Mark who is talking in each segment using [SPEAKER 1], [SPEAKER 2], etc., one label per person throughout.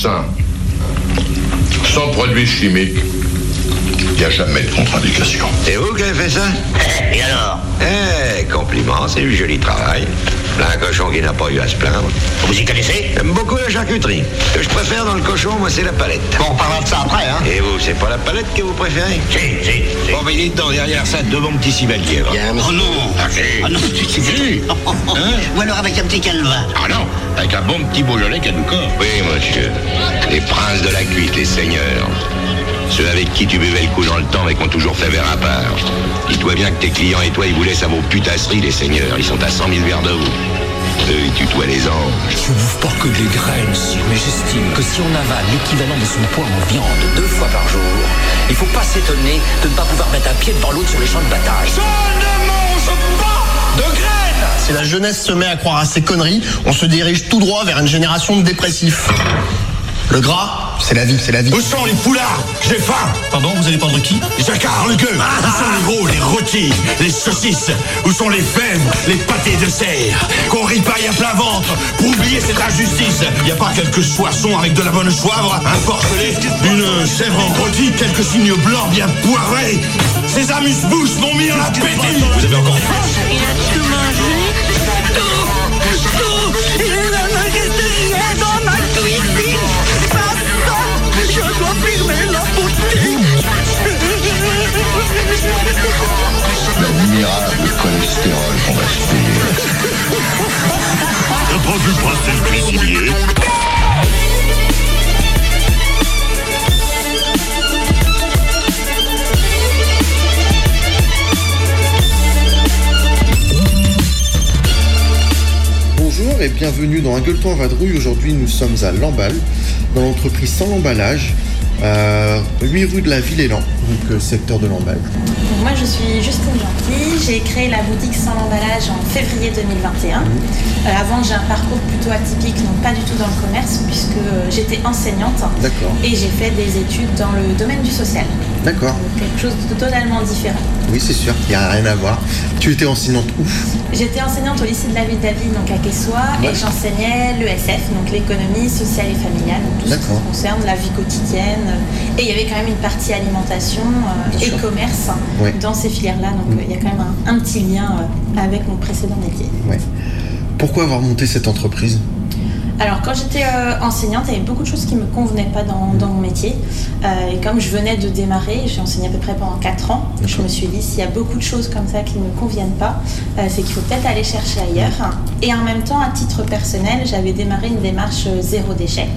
[SPEAKER 1] sans produits chimiques, il n'y a jamais de contre-indication.
[SPEAKER 2] C'est vous qui avez fait ça
[SPEAKER 3] Et alors
[SPEAKER 2] Eh, compliment, c'est du joli travail. Un cochon qui n'a pas eu à se plaindre.
[SPEAKER 3] Vous y connaissez
[SPEAKER 2] J'aime beaucoup la charcuterie. Ce que je préfère dans le cochon, moi, c'est la palette.
[SPEAKER 3] Bon, on parlera de ça après, hein
[SPEAKER 2] Et vous, c'est pas la palette que vous préférez
[SPEAKER 3] Si, si, si.
[SPEAKER 2] Bon, mais il est dedans, derrière ça, deux bons petits cibaliers. va.
[SPEAKER 3] Oh non
[SPEAKER 2] Ah, si.
[SPEAKER 3] Ah non, c'est
[SPEAKER 1] Si.
[SPEAKER 3] Hein Ou alors avec un petit calva.
[SPEAKER 1] Ah non, avec un bon petit Beaujolais Caducor.
[SPEAKER 2] Oui, monsieur. Les princes de la cuite, les seigneurs. Ceux avec qui tu buvais le coup dans le temps et qui ont toujours fait verre à part. Dis-toi bien que tes clients et toi, ils vous laissent à vos putasseries, les seigneurs. Ils sont à 100 000 verres de vous. Eux, ils tutoient les anges.
[SPEAKER 4] Je bouffe pas que des graines, sire, mais j'estime que si on avale l'équivalent de son poids en viande deux fois par jour, il faut pas s'étonner de ne pas pouvoir mettre un pied devant l'autre sur les champs de bataille. Je ne mange pas de graines
[SPEAKER 5] Si la jeunesse se met à croire à ces conneries, on se dirige tout droit vers une génération de dépressifs. Le gras, c'est la vie, c'est la vie.
[SPEAKER 6] Où sont les poulards J'ai faim.
[SPEAKER 4] Pardon, vous allez prendre qui?
[SPEAKER 6] Jacquard, le gueux Où sont les gros, les rôtis, les saucisses? Où sont les fèves, les pâtés de serre? Qu'on ripaille à plein ventre pour oublier cette injustice. Y a pas quelques soissons avec de la bonne soivre Un porcelet, une chèvre en rôti, quelques signes blancs bien poivrés Ces amuse-bouches m'ont mis en appétit Vous avez encore faim?
[SPEAKER 7] Il a tout mangé.
[SPEAKER 8] Bonjour et bienvenue dans Un gueuleton vadrouille. Aujourd'hui, nous sommes à Lamballe, dans l'entreprise Sans l'emballage, 8 rue de la Ville-Élan, donc euh, secteur de Lamballe.
[SPEAKER 9] Donc moi je suis Justine Gentil, j'ai créé la boutique sans l'emballage en février 2021. Euh, avant j'ai un parcours plutôt atypique, donc pas du tout dans le commerce puisque euh, j'étais enseignante
[SPEAKER 8] D'accord,
[SPEAKER 9] et j'ai fait des études dans le domaine du social.
[SPEAKER 8] d'accord.
[SPEAKER 9] Quelque chose de totalement différent.
[SPEAKER 8] Oui, c'est sûr, il n'y a rien à voir. Tu étais enseignante où?
[SPEAKER 9] J'étais enseignante au lycée de la ville d'Aville, donc à Quessois,
[SPEAKER 8] Ouais.
[SPEAKER 9] et j'enseignais l'ESF, donc l'économie sociale et familiale, donc tout ce qui concerne la vie quotidienne. Et il y avait quand même une partie alimentation euh, et commerce
[SPEAKER 8] Ouais.
[SPEAKER 9] dans ces filières-là, donc
[SPEAKER 8] Mm.
[SPEAKER 9] euh, il y a quand même un, un petit lien euh, avec mon précédent métier.
[SPEAKER 8] Ouais. Pourquoi avoir monté cette entreprise?
[SPEAKER 9] Alors quand j'étais euh, enseignante, il y avait beaucoup de choses qui ne me convenaient pas dans, dans mon métier. Euh, et comme je venais de démarrer, j'ai enseigné à peu près pendant 4 ans, je me suis dit s'il y a beaucoup de choses comme ça qui ne me conviennent pas, euh, c'est qu'il faut peut-être aller chercher ailleurs. Et en même temps, à titre personnel, j'avais démarré une démarche zéro déchet.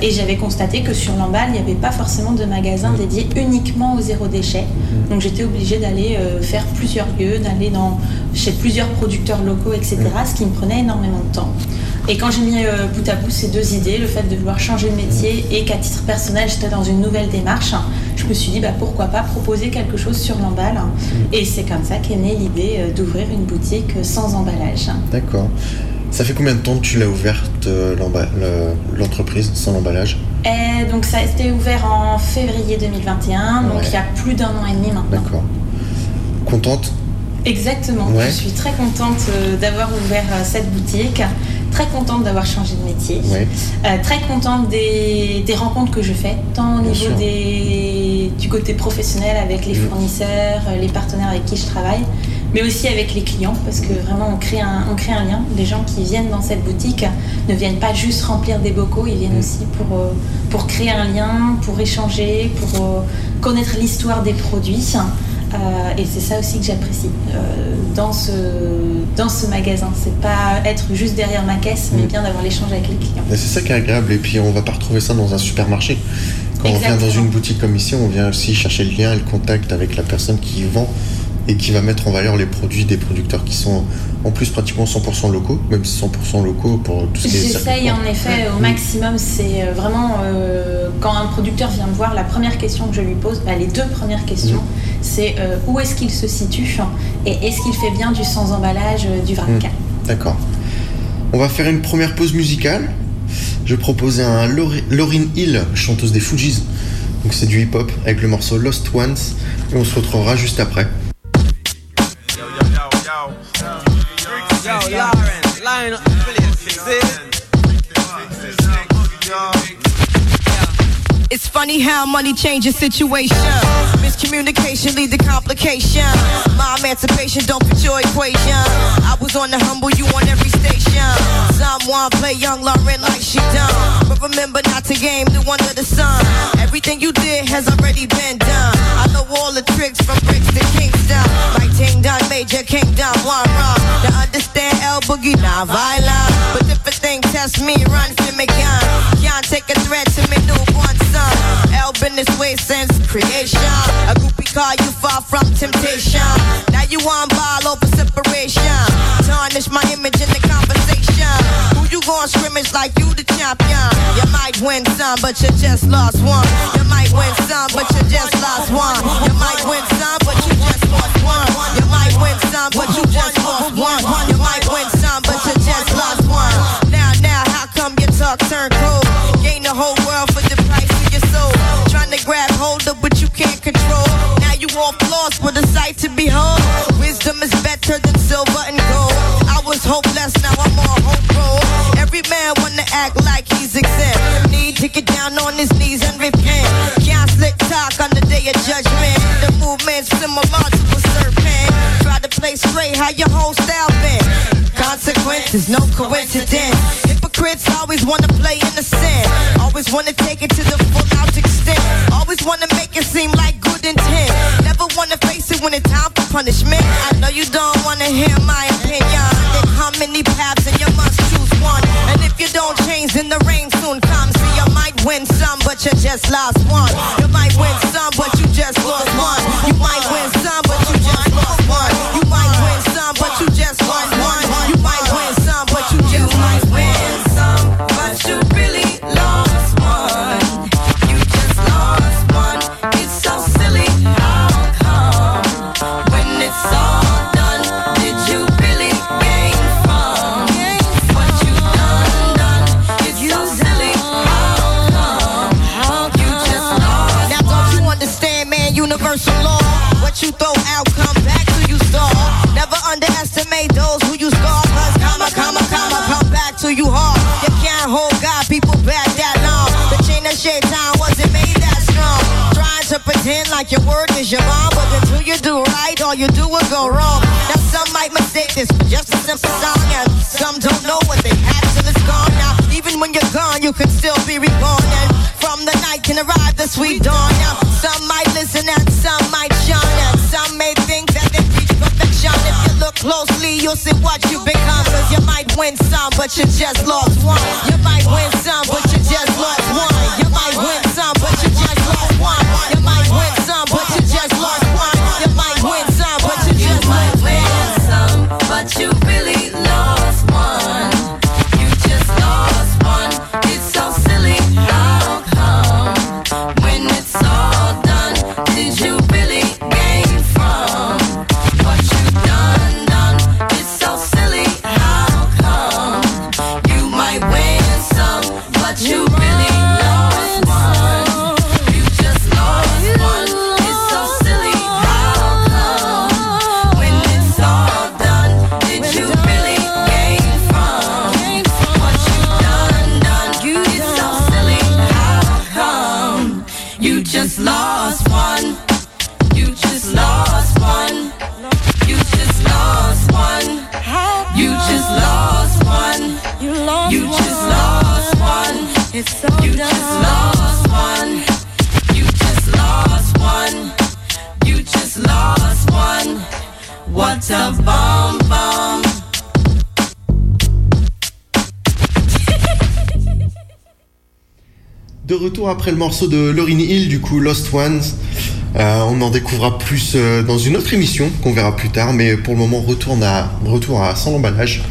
[SPEAKER 9] Et j'avais constaté que sur l'emballe, il n'y avait pas forcément de magasin dédié uniquement au zéro déchet. Donc j'étais obligée d'aller faire plusieurs lieux, d'aller dans chez plusieurs producteurs locaux, etc. Ce qui me prenait énormément de temps. Et quand j'ai mis euh, bout à bout ces deux idées, le fait de vouloir changer de métier et qu'à titre personnel j'étais dans une nouvelle démarche, je me suis dit bah, pourquoi pas proposer quelque chose sur l'emballe. Et c'est comme ça qu'est née l'idée euh, d'ouvrir une boutique sans emballage.
[SPEAKER 8] D'accord. Ça fait combien de temps que tu l'as ouverte, euh, l'entreprise sans l'emballage?
[SPEAKER 9] Et donc ça a été ouvert en février 2021, donc
[SPEAKER 8] Ouais.
[SPEAKER 9] il y a plus d'un an et demi maintenant.
[SPEAKER 8] D'accord. Contente?
[SPEAKER 9] Exactement,
[SPEAKER 8] Ouais.
[SPEAKER 9] je suis très contente d'avoir ouvert cette boutique, très contente d'avoir changé de métier. Euh, très contente des, des rencontres que je fais, tant au
[SPEAKER 8] Bien
[SPEAKER 9] niveau des, du côté professionnel avec les
[SPEAKER 8] Mm.
[SPEAKER 9] fournisseurs, euh, les partenaires avec qui je travaille, mais aussi avec les clients, parce que vraiment on crée un, on crée un lien. Les gens qui viennent dans cette boutique ne viennent pas juste remplir des bocaux, ils viennent
[SPEAKER 8] Mm.
[SPEAKER 9] aussi pour, euh, pour créer un lien, pour échanger, pour connaître l'histoire des produits. Euh, et c'est ça aussi que j'apprécie euh, dans, ce, dans ce magasin. C'est pas être juste derrière ma caisse, mais
[SPEAKER 8] Mm.
[SPEAKER 9] bien d'avoir l'échange avec les clients.
[SPEAKER 8] C'est ça qui est agréable. Et puis on va pas retrouver ça dans un supermarché. Quand on vient dans une boutique comme ici, on vient aussi chercher le lien et le contact avec la personne qui vend et qui va mettre en valeur les produits des producteurs qui sont en plus pratiquement 100% locaux, même si 100% locaux pour tout ce qui est
[SPEAKER 9] J'essaye en effet au
[SPEAKER 8] Mm.
[SPEAKER 9] maximum. C'est euh, vraiment euh, quand un producteur vient me voir, la première question que je lui pose, bah, les deux premières questions,
[SPEAKER 8] Mm.
[SPEAKER 9] C'est euh, où est-ce qu'il se situe et est-ce qu'il fait bien du sans emballage, euh, du vrac.
[SPEAKER 8] Mm. D'accord. On va faire une première pause musicale. Je vais proposer un Lori- Lauryn Hill, chanteuse des Fujis. Donc c'est du hip-hop avec le morceau Lost Ones. Et on se retrouvera juste après.
[SPEAKER 10] It's funny how money changes situation. Miscommunication lead to complication. My emancipation don't fit your equation. I was on the humble, you on every station. Someone play young Lauren like she done. But remember not to game the one of the sun. Everything you did has already been done. I know all the tricks from bricks to Kingston. Like Ting Done, Major Kingdom, one wrong. To understand L Boogie, not violent. But if a thing test me, run to me gun. Can't take a threat to me newborn son. L been this way since creation. A groupie call you far from temptation. Now you on ball over separation. Who scrimmage like you the champion? You might win some, but you just lost one. You might win some, but you just lost one. You might win some, but you just lost one. You might win some, but you just lost one. You might win some, but you just lost one. Now, now, how come your talk turn cold? Gain the whole world for the price of your soul. Trying to grab hold of what you can't control. Now you all lost with a sight to behold. Wisdom is better than silver and Man wanna act like he's exempt. Need to get down on his knees and repent. Can't slick talk on the day of judgment. The movement's similar to a serpent. Try to play straight, how your whole style been. Consequences, no coincidence. Hypocrites always wanna play innocent. Always wanna take it to the full out extent. Always wanna make it seem like good intent. Never wanna face it when it's time for punishment. I know you don't wanna hear my opinion. How many paths you don't change, then the rain soon comes. So you might win some, but you just lost one. You might win some, Of shaitan wasn't made that strong. Trying to pretend like your word is your bond, but until you do right, all you do will go wrong. Now some might mistake this for just a simple song, and some don't know what they had till it's gone. Now even when you're gone, you can still be reborn, and from the night can arrive the sweet dawn. Now some might listen and some might shun, and some may think that they reach perfection. If you look closely, you'll see what you become. Cause you might win some, but you just lost one. You might win some, but
[SPEAKER 8] retour après le morceau de Lauryn Hill, du coup Lost Ones. Euh, on en découvrira plus euh, dans une autre émission qu'on verra plus tard, mais pour le moment, retourne à, retour à sans emballage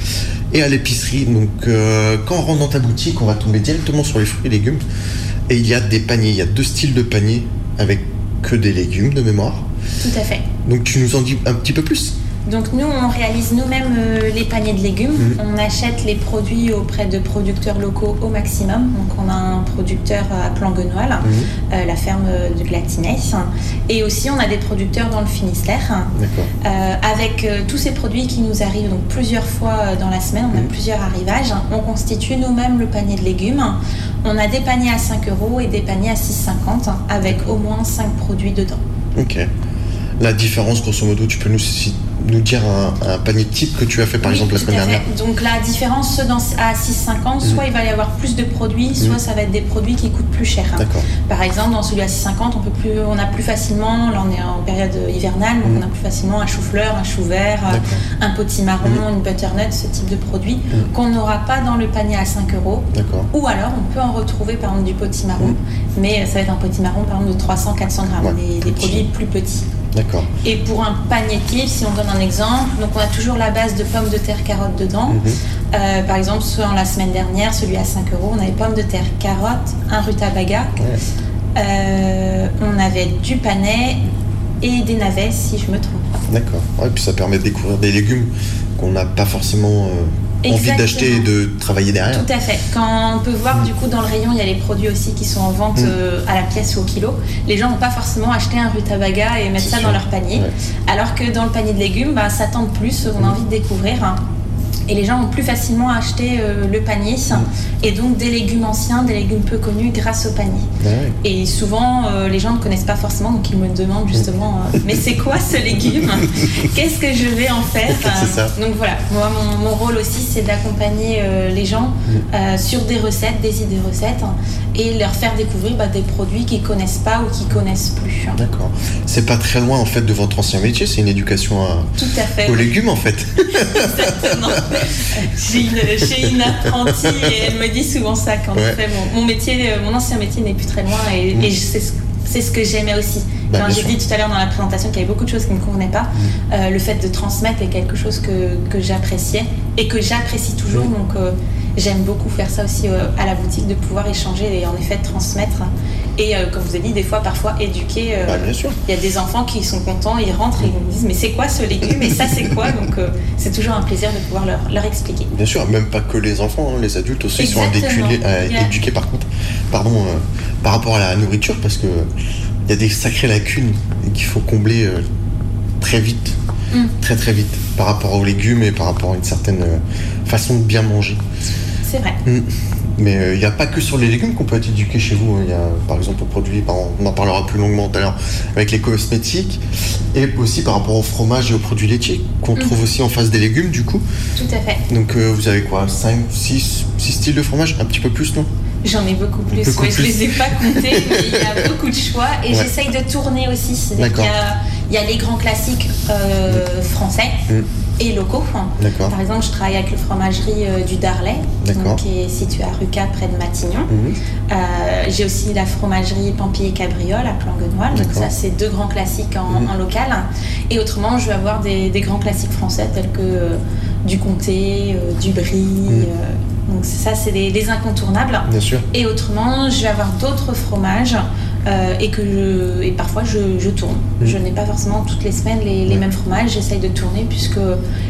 [SPEAKER 8] et à l'épicerie. Donc, euh, quand on rentre dans ta boutique, on va tomber directement sur les fruits et légumes. Et il y a des paniers, il y a deux styles de paniers avec que des légumes de mémoire.
[SPEAKER 9] Tout à fait.
[SPEAKER 8] Donc, tu nous en dis un petit peu plus
[SPEAKER 9] Donc nous, on réalise nous-mêmes euh, les paniers de légumes.
[SPEAKER 8] Mhm.
[SPEAKER 9] On achète les produits auprès de producteurs locaux au maximum. Donc on a un producteur à Planguenoil,
[SPEAKER 8] Mhm.
[SPEAKER 9] euh, la ferme de Glatinay. Et aussi on a des producteurs dans le Finistère. Euh, avec euh, tous ces produits qui nous arrivent donc plusieurs fois euh, dans la semaine, on a
[SPEAKER 8] Mhm.
[SPEAKER 9] plusieurs arrivages. On constitue nous-mêmes le panier de légumes. On a des paniers à 5 euros et des paniers à 6,50 avec au moins 5 produits dedans.
[SPEAKER 8] Ok. La différence, grosso modo, tu peux nous, si- nous dire un, un panier type que tu as fait par
[SPEAKER 9] Oui,
[SPEAKER 8] exemple la semaine dernière
[SPEAKER 9] Donc la différence, ceux dans, à 6,50, soit il va y avoir plus de produits, soit
[SPEAKER 8] Mhm.
[SPEAKER 9] ça va être des produits qui coûtent plus cher. Par exemple, dans celui à 6,50, on peut plus, on a plus facilement, là on est en période hivernale, donc
[SPEAKER 8] Mhm.
[SPEAKER 9] on a plus facilement un chou-fleur, un chou vert,
[SPEAKER 8] D'accord.
[SPEAKER 9] un potimarron, une butternut, ce type de produit qu'on n'aura pas dans le panier à 5 euros. Ou alors on peut en retrouver par exemple du potimarron, mais ça va être un potimarron par exemple de 300-400 grammes,
[SPEAKER 8] Ouais,
[SPEAKER 9] des, produits plus petits.
[SPEAKER 8] D'accord.
[SPEAKER 9] Et pour un panier type, si on donne un exemple, donc on a toujours la base de pommes de terre carottes dedans.
[SPEAKER 8] Mhm.
[SPEAKER 9] Euh, par exemple, soit la semaine dernière, celui à 5 euros, on avait pommes de terre carottes, un rutabaga,
[SPEAKER 8] Ouais.
[SPEAKER 9] euh, on avait du panais et des navets, si je me trompe pas.
[SPEAKER 8] D'accord. Ouais, puis ça permet de découvrir des légumes qu'on n'a pas forcément envie d'acheter et de travailler derrière.
[SPEAKER 9] Tout à fait. Quand on peut voir du coup dans le rayon, il y a les produits aussi qui sont en vente
[SPEAKER 8] Mm.
[SPEAKER 9] euh, à la pièce ou au kilo. Les gens vont pas forcément acheter un rutabaga et mettre ça
[SPEAKER 8] sûr.
[SPEAKER 9] dans leur panier.
[SPEAKER 8] Ouais.
[SPEAKER 9] Alors que dans le panier de légumes, bah, ça tente plus, on a
[SPEAKER 8] Mm.
[SPEAKER 9] envie de découvrir. hein. Et les gens vont plus facilement acheter euh, le panier
[SPEAKER 8] Mm.
[SPEAKER 9] et donc des légumes anciens, des légumes peu connus grâce au panier.
[SPEAKER 8] Ouais.
[SPEAKER 9] Et souvent, euh, les gens ne connaissent pas forcément, donc ils me demandent justement euh, Mais c'est quoi ce légume? Qu'est-ce que je vais en faire?
[SPEAKER 8] C'est ça.
[SPEAKER 9] Donc voilà, moi, mon, mon rôle aussi, c'est d'accompagner les gens
[SPEAKER 8] Mm.
[SPEAKER 9] sur des recettes, des idées recettes, et leur faire découvrir bah, des produits qu'ils connaissent pas ou qu'ils connaissent plus.
[SPEAKER 8] D'accord. C'est pas très loin en fait de votre ancien métier, c'est une éducation à-
[SPEAKER 9] Tout à fait.
[SPEAKER 8] aux légumes en fait.
[SPEAKER 9] Exactement. J'ai une, apprentie et elle me dit souvent ça qu'en
[SPEAKER 8] Ouais.
[SPEAKER 9] effet, mon, mon métier, euh, mon ancien métier n'est plus très loin et,
[SPEAKER 8] Mm.
[SPEAKER 9] et je- c'est ce, c'est ce que j'aimais aussi.
[SPEAKER 8] Bah,
[SPEAKER 9] Quand j'ai dit tout à l'heure dans la présentation qu'il y avait beaucoup de choses qui ne me convenaient pas, euh, le fait de transmettre est quelque chose que, que j'appréciais et que j'apprécie toujours.
[SPEAKER 8] Mm.
[SPEAKER 9] Donc euh, j'aime beaucoup faire ça aussi euh, à la boutique, de pouvoir échanger et en effet transmettre. Et euh, comme vous ai dit, des fois, parfois éduquer. euh,
[SPEAKER 8] Bah, bien sûr.
[SPEAKER 9] il y a des enfants qui sont contents, ils rentrent et ils me disent mais c'est quoi ce légume et ça c'est quoi? Donc euh, c'est toujours un plaisir de pouvoir leur, leur expliquer.
[SPEAKER 8] Bien sûr, même pas que les enfants, hein, les adultes aussi sont
[SPEAKER 9] Exactement.
[SPEAKER 8] éduqués, euh,
[SPEAKER 9] Yeah.
[SPEAKER 8] éduqués, par contre, pardon, par rapport à la nourriture, parce que il y a des sacrées lacunes qu'il faut combler très vite,
[SPEAKER 9] Mm.
[SPEAKER 8] très très vite, par rapport aux légumes et par rapport à une certaine façon de bien manger.
[SPEAKER 9] C'est vrai.
[SPEAKER 8] Mm. Mais euh, il n'y a pas que sur les légumes qu'on peut être éduqué chez vous. hein. Il y a par exemple aux produits, on en parlera plus longuement tout à l'heure, avec les cosmétiques, et aussi par rapport au fromage et aux produits laitiers, qu'on
[SPEAKER 9] Mm.
[SPEAKER 8] trouve aussi en face des légumes du coup.
[SPEAKER 9] Tout à fait.
[SPEAKER 8] Donc euh, vous avez quoi 5, 6, 6 styles de fromage? Un petit peu plus, non?
[SPEAKER 9] J'en ai beaucoup plus.
[SPEAKER 8] Beaucoup
[SPEAKER 9] ouais, Je
[SPEAKER 8] plus.
[SPEAKER 9] les ai pas comptés, mais il y a beaucoup de choix et
[SPEAKER 8] Ouais.
[SPEAKER 9] j'essaye de tourner aussi. Qu'il y a- Il y, a les grands classiques euh, français
[SPEAKER 8] Mm.
[SPEAKER 9] Et locaux. Par exemple, je travaille avec la fromagerie euh, du donc, qui est située à Ruca, près de Matignon.
[SPEAKER 8] Mhm.
[SPEAKER 9] Euh, J'ai aussi la fromagerie Pampy et Cabriole à Planguenoil. Donc ça, c'est deux grands classiques en,
[SPEAKER 8] Mhm.
[SPEAKER 9] en local. Et autrement, je vais avoir des, des grands classiques français tels que euh, du comté, du brie. euh, donc ça, c'est des, des incontournables.
[SPEAKER 8] Bien sûr.
[SPEAKER 9] Et autrement, je vais avoir d'autres fromages euh, et que je, et parfois je, je tourne.
[SPEAKER 8] Mhm.
[SPEAKER 9] Je n'ai pas forcément toutes les semaines les, mêmes fromages. J'essaye de tourner puisque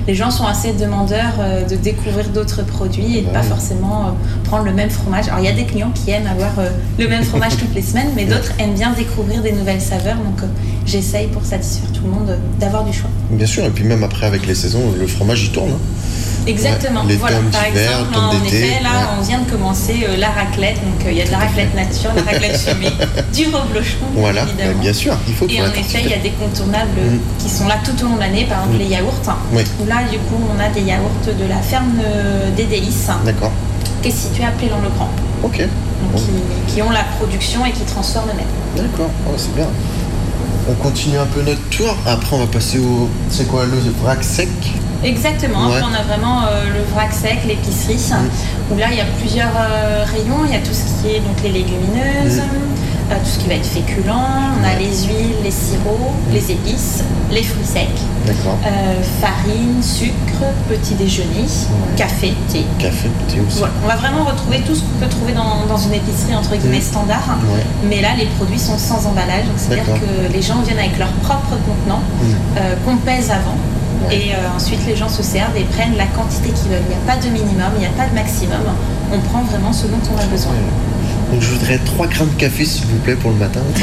[SPEAKER 9] les gens sont assez demandeurs euh, de découvrir d'autres produits et de
[SPEAKER 8] Bah
[SPEAKER 9] pas forcément euh, prendre le même fromage. Alors il y a des clients qui aiment avoir le même fromage toutes les semaines, mais d'autres aiment bien découvrir des nouvelles saveurs. Donc j'essaye pour satisfaire tout le monde d'avoir du choix.
[SPEAKER 8] Bien sûr, et puis même après avec les saisons, le fromage il tourne. hein.
[SPEAKER 9] Exactement.
[SPEAKER 8] Les
[SPEAKER 9] voilà. Par exemple, en effet, là,
[SPEAKER 8] ouais.
[SPEAKER 9] on vient de commencer euh, la raclette. Donc, euh, il y a de la raclette nature, la raclette chimique, du reblochon,
[SPEAKER 8] Voilà,
[SPEAKER 9] évidemment.
[SPEAKER 8] bah, bien sûr, il faut
[SPEAKER 9] Et en effet, il y a des contournables
[SPEAKER 8] Mm.
[SPEAKER 9] qui sont là tout au long de l'année, par exemple
[SPEAKER 8] Mm.
[SPEAKER 9] les yaourts.
[SPEAKER 8] Oui.
[SPEAKER 9] Où là, du coup, on a des yaourts de la ferme euh, des Délices,
[SPEAKER 8] D'accord.
[SPEAKER 9] qui est située à Plélan-le-Grand,
[SPEAKER 8] Ok.
[SPEAKER 9] donc
[SPEAKER 8] Bon.
[SPEAKER 9] qui, qui ont la production et qui transforment eux-mêmes.
[SPEAKER 8] D'accord, Oh, c'est bien. On continue un peu notre tour. Après, on va passer au. C'est quoi le vrac sec?
[SPEAKER 9] Exactement,
[SPEAKER 8] Ouais.
[SPEAKER 9] Après, on a vraiment euh, le vrac sec, l'épicerie, où là il y a plusieurs euh, rayons. Il y a tout ce qui est donc les légumineuses, euh, tout ce qui va être féculent. On a les huiles, les sirops, les épices, les fruits secs, euh, farine, sucre, petit déjeuner, café, thé.
[SPEAKER 8] Café, thé aussi.
[SPEAKER 9] On va vraiment retrouver tout ce qu'on peut trouver dans, dans une épicerie entre guillemets
[SPEAKER 8] Mm.
[SPEAKER 9] standard.
[SPEAKER 8] Ouais.
[SPEAKER 9] Mais là, les produits sont sans emballage, donc c'est-à-dire que les gens viennent avec leur propre contenant
[SPEAKER 8] Mm.
[SPEAKER 9] euh, qu'on pèse avant Et euh, ensuite, les gens se servent et prennent la quantité qu'ils veulent. Il n'y a pas de minimum, il n'y a pas de maximum. On prend vraiment ce dont on a besoin.
[SPEAKER 8] Donc je voudrais 3 grammes de café s'il vous plaît pour le matin.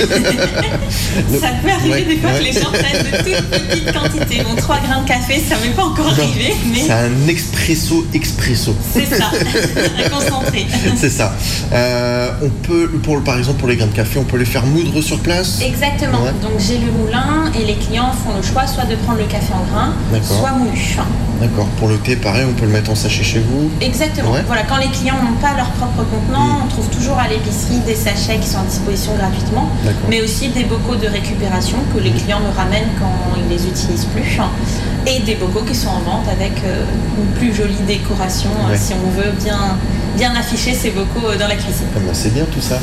[SPEAKER 9] Ça peut arriver
[SPEAKER 8] Ouais,
[SPEAKER 9] des fois
[SPEAKER 8] ouais.
[SPEAKER 9] que les gens prennent de toutes petites quantités. Bon, 3 grammes de café, ça m'est pas encore arrivé, mais
[SPEAKER 8] C'est un expresso expresso.
[SPEAKER 9] c'est ça. Un concentré.
[SPEAKER 8] C'est ça. Euh, on peut, pour, par exemple, pour les grains de café, on peut les faire moudre sur place?
[SPEAKER 9] Exactement.
[SPEAKER 8] Ouais.
[SPEAKER 9] Donc j'ai le moulin et les clients font le choix soit de prendre le café en grain, soit moulu.
[SPEAKER 8] D'accord. Pour le thé, pareil, on peut le mettre en sachet chez vous?
[SPEAKER 9] Exactement. Voilà, quand les clients n'ont pas leur propre contenant, on trouve toujours à l'épicerie des sachets qui sont à disposition gratuitement, mais aussi des bocaux de récupération que les clients me ramènent quand ils les utilisent plus, et des bocaux qui sont en vente avec euh, une plus jolie décoration euh,
[SPEAKER 8] Ouais.
[SPEAKER 9] si on veut bien, bien afficher ces bocaux euh, dans la cuisine.
[SPEAKER 8] Ah ben, c'est bien tout ça.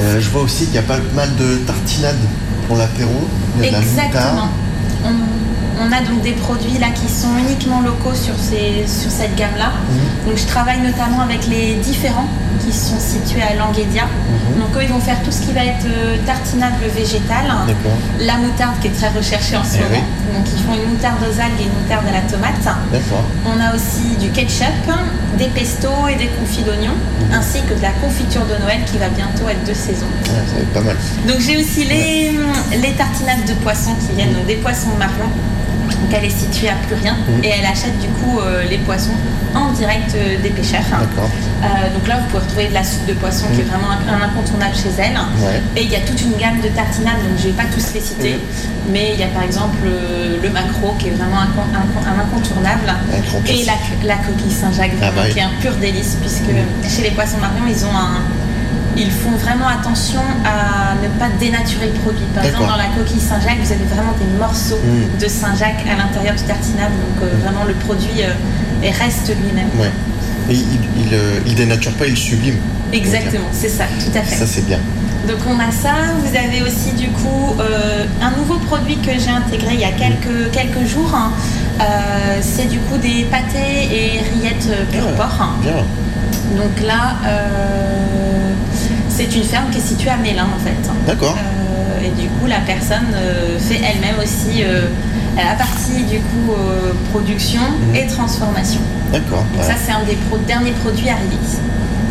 [SPEAKER 8] Euh, je vois aussi qu'il y a pas mal de tartinades pour l'apéro. Il y a de la
[SPEAKER 9] Exactement.
[SPEAKER 8] moutarde.
[SPEAKER 9] On, on a donc des produits là qui sont uniquement locaux sur, ces, sur cette gamme-là.
[SPEAKER 8] Mhm.
[SPEAKER 9] Donc je travaille notamment avec les différents qui sont situés à Languedia.
[SPEAKER 8] Mhm.
[SPEAKER 9] Donc eux ils vont faire tout ce qui va être euh, tartinade végétale,
[SPEAKER 8] D'accord.
[SPEAKER 9] la moutarde qui est très recherchée en ce
[SPEAKER 8] Eh
[SPEAKER 9] moment. Donc ils font une moutarde aux algues et une moutarde à la tomate. On a aussi du ketchup, des pestos et des confits d'oignons,
[SPEAKER 8] Mhm.
[SPEAKER 9] ainsi que de la confiture de Noël qui va bientôt être de saison.
[SPEAKER 8] Ouais, ça va être pas mal.
[SPEAKER 9] Donc j'ai aussi les, les tartinades de poissons qui viennent donc des poissons marrons. Donc elle est située à Plurien
[SPEAKER 8] Mhm.
[SPEAKER 9] et elle achète du coup euh, les poissons en direct euh, des pêcheurs. Euh, donc là vous pouvez retrouver de la soupe de poisson qui est
[SPEAKER 8] Mhm.
[SPEAKER 9] vraiment un, incontournable chez elle.
[SPEAKER 8] Ouais.
[SPEAKER 9] Et il y a toute une gamme de tartinades, donc je vais pas tous les citer,
[SPEAKER 8] Mhm.
[SPEAKER 9] mais il y a par exemple le macro qui est vraiment un, con- un con- un incontournable. Et la, la coquille Saint-Jacques,
[SPEAKER 8] Ah bah oui.
[SPEAKER 9] qui est un pur délice, puisque chez les poissons marrons, ils ont un. Ils font vraiment attention à ne pas dénaturer le produit. Par exemple, dans la coquille Saint-Jacques, vous avez vraiment des morceaux
[SPEAKER 8] Mm.
[SPEAKER 9] de Saint-Jacques à l'intérieur du tartinade. Donc, euh, vraiment, le produit euh, reste lui-même.
[SPEAKER 8] Ouais. Et il, il, euh, il dénature pas, il sublime.
[SPEAKER 9] Exactement, c'est ça, tout à fait.
[SPEAKER 8] Ça c'est bien.
[SPEAKER 9] Donc on a ça, vous avez aussi du coup euh, un nouveau produit que j'ai intégré il y a quelques, quelques jours. hein. Euh, c'est du coup des pâtés et rillettes pur
[SPEAKER 8] Ah,
[SPEAKER 9] porc.
[SPEAKER 8] Bien.
[SPEAKER 9] Donc là, euh, c'est une ferme qui est située à Mélin en fait.
[SPEAKER 8] D'accord.
[SPEAKER 9] Euh, et du coup, la personne euh, fait elle-même aussi euh, la partie du coup production et transformation.
[SPEAKER 8] D'accord.
[SPEAKER 9] Donc
[SPEAKER 8] Ouais.
[SPEAKER 9] ça, c'est un des pro- derniers produits arrivés.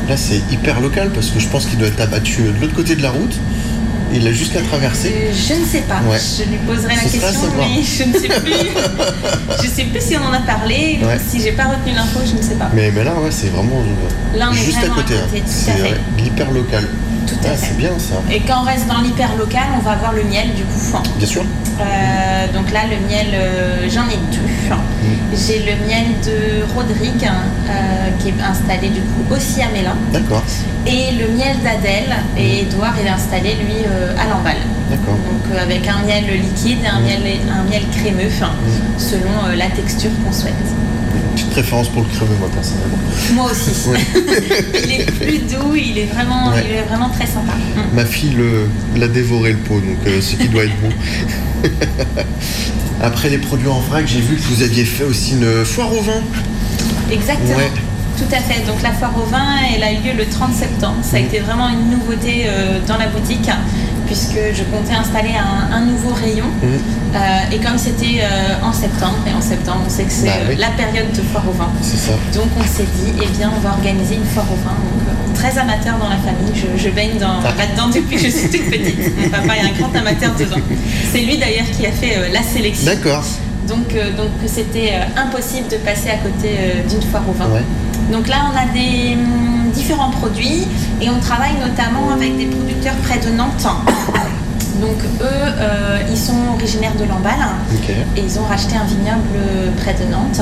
[SPEAKER 8] Là c'est hyper local parce que je pense qu'il doit être abattu de l'autre côté de la route. Il a juste traverser.
[SPEAKER 9] Euh, je ne sais pas.
[SPEAKER 8] Ouais.
[SPEAKER 9] Je lui poserai la question, mais je ne sais plus. je sais plus si on en a parlé.
[SPEAKER 8] Ouais.
[SPEAKER 9] Si j'ai pas retenu l'info, je ne sais pas.
[SPEAKER 8] Mais, mais là ouais c'est vraiment
[SPEAKER 9] est
[SPEAKER 8] juste à côté. hein. L'hyper local.
[SPEAKER 9] Tout à
[SPEAKER 8] Ah,
[SPEAKER 9] fait.
[SPEAKER 8] c'est bien ça.
[SPEAKER 9] Et quand on reste dans l'hyper local, on va avoir le miel du coup.
[SPEAKER 8] Bien sûr.
[SPEAKER 9] Euh, donc là, le miel, euh, j'en ai deux. J'ai le miel de Rodrigue euh, qui est installé du coup aussi à Mélin.
[SPEAKER 8] D'accord.
[SPEAKER 9] Et le miel d'Adèle. Et Edouard est installé lui à Lamballe.
[SPEAKER 8] D'accord.
[SPEAKER 9] Donc avec un miel liquide et un, miel, un miel crémeux, selon la texture qu'on souhaite.
[SPEAKER 8] Préférence pour le crémeux moi personnellement.
[SPEAKER 9] Moi aussi.
[SPEAKER 8] Ouais.
[SPEAKER 9] il est plus doux, il est vraiment,
[SPEAKER 8] Ouais.
[SPEAKER 9] il est vraiment très sympa. Mm.
[SPEAKER 8] Ma fille le- l'a dévoré le pot, donc euh, ce qui doit être bon. Après les produits en vrac, j'ai vu que vous aviez fait aussi une foire au vin.
[SPEAKER 9] Exactement.
[SPEAKER 8] Ouais.
[SPEAKER 9] Tout à fait. Donc la foire au vin, elle a eu lieu le 30 septembre. Ça a été vraiment une nouveauté euh, dans la boutique puisque je comptais installer un, un nouveau rayon.
[SPEAKER 8] Mhm.
[SPEAKER 9] Euh, et comme c'était euh, en septembre, et en septembre on sait que c'est
[SPEAKER 8] Bah
[SPEAKER 9] euh,
[SPEAKER 8] oui.
[SPEAKER 9] la période de foire au vin.
[SPEAKER 8] C'est ça.
[SPEAKER 9] Donc on s'est dit, eh bien on va organiser une foire au vin. Donc très amateur dans la famille, je, je baigne dans-
[SPEAKER 8] Ah.
[SPEAKER 9] là-dedans depuis que je suis toute petite. Mon papa est un grand amateur de vin. C'est lui d'ailleurs qui a fait la sélection.
[SPEAKER 8] D'accord.
[SPEAKER 9] Donc euh, donc c'était euh, impossible de passer à côté euh, d'une foire au vin.
[SPEAKER 8] Ouais.
[SPEAKER 9] Donc là, on a des hum, différents produits et on travaille notamment avec des producteurs près de Nantes. Donc eux, euh, ils sont originaires de Lamballe et ils ont racheté un vignoble près de Nantes.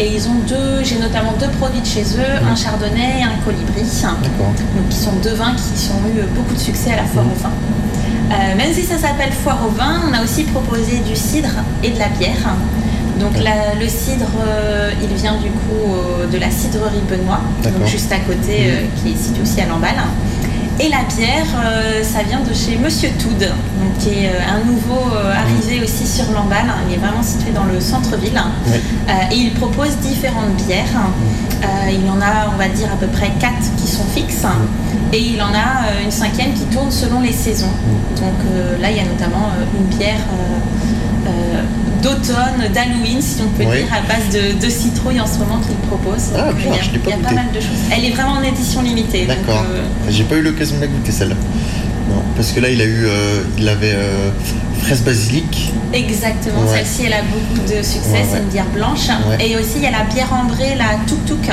[SPEAKER 9] Et ils ont deux, j'ai notamment deux produits de chez eux, un chardonnay et un colibri.
[SPEAKER 8] D'accord.
[SPEAKER 9] Donc qui sont deux vins qui ont eu beaucoup de succès à la foire au vin. Euh, même si ça s'appelle foire au vin, on a aussi proposé du cidre et de la bière. Donc la- le cidre, euh, il vient du coup euh, de la cidrerie Benoît, donc juste à côté, euh, qui est situé aussi à Lamballe. Et la bière, ça vient de chez Monsieur Toud, donc qui est un nouveau arrivé aussi sur Lamballe. Il est vraiment situé dans le centre-ville. Et il propose différentes bières. Euh, il en a, on va dire, à peu près quatre qui sont fixes. Et il en a une cinquième qui tourne selon les saisons. Donc là, il y a notamment une bière d'automne, d'Halloween, si on peut dire, à base de, de citrouille en ce moment qu'il propose.
[SPEAKER 8] Ah, bien,
[SPEAKER 9] il y a,
[SPEAKER 8] je l'ai pas
[SPEAKER 9] il y a pas
[SPEAKER 8] goûté.
[SPEAKER 9] mal de choses. Elle est vraiment en édition limitée.
[SPEAKER 8] D'accord.
[SPEAKER 9] euh,
[SPEAKER 8] J'ai pas eu l'occasion de la goûter celle-là. Non, parce que là il a eu, euh, il avait euh, fraise basilic.
[SPEAKER 9] Exactement,
[SPEAKER 8] Ouais.
[SPEAKER 9] celle-ci elle a beaucoup de succès,
[SPEAKER 8] Ouais,
[SPEAKER 9] c'est une bière blanche. Et aussi il y a la bière ambrée, la Tuk Tuk, euh,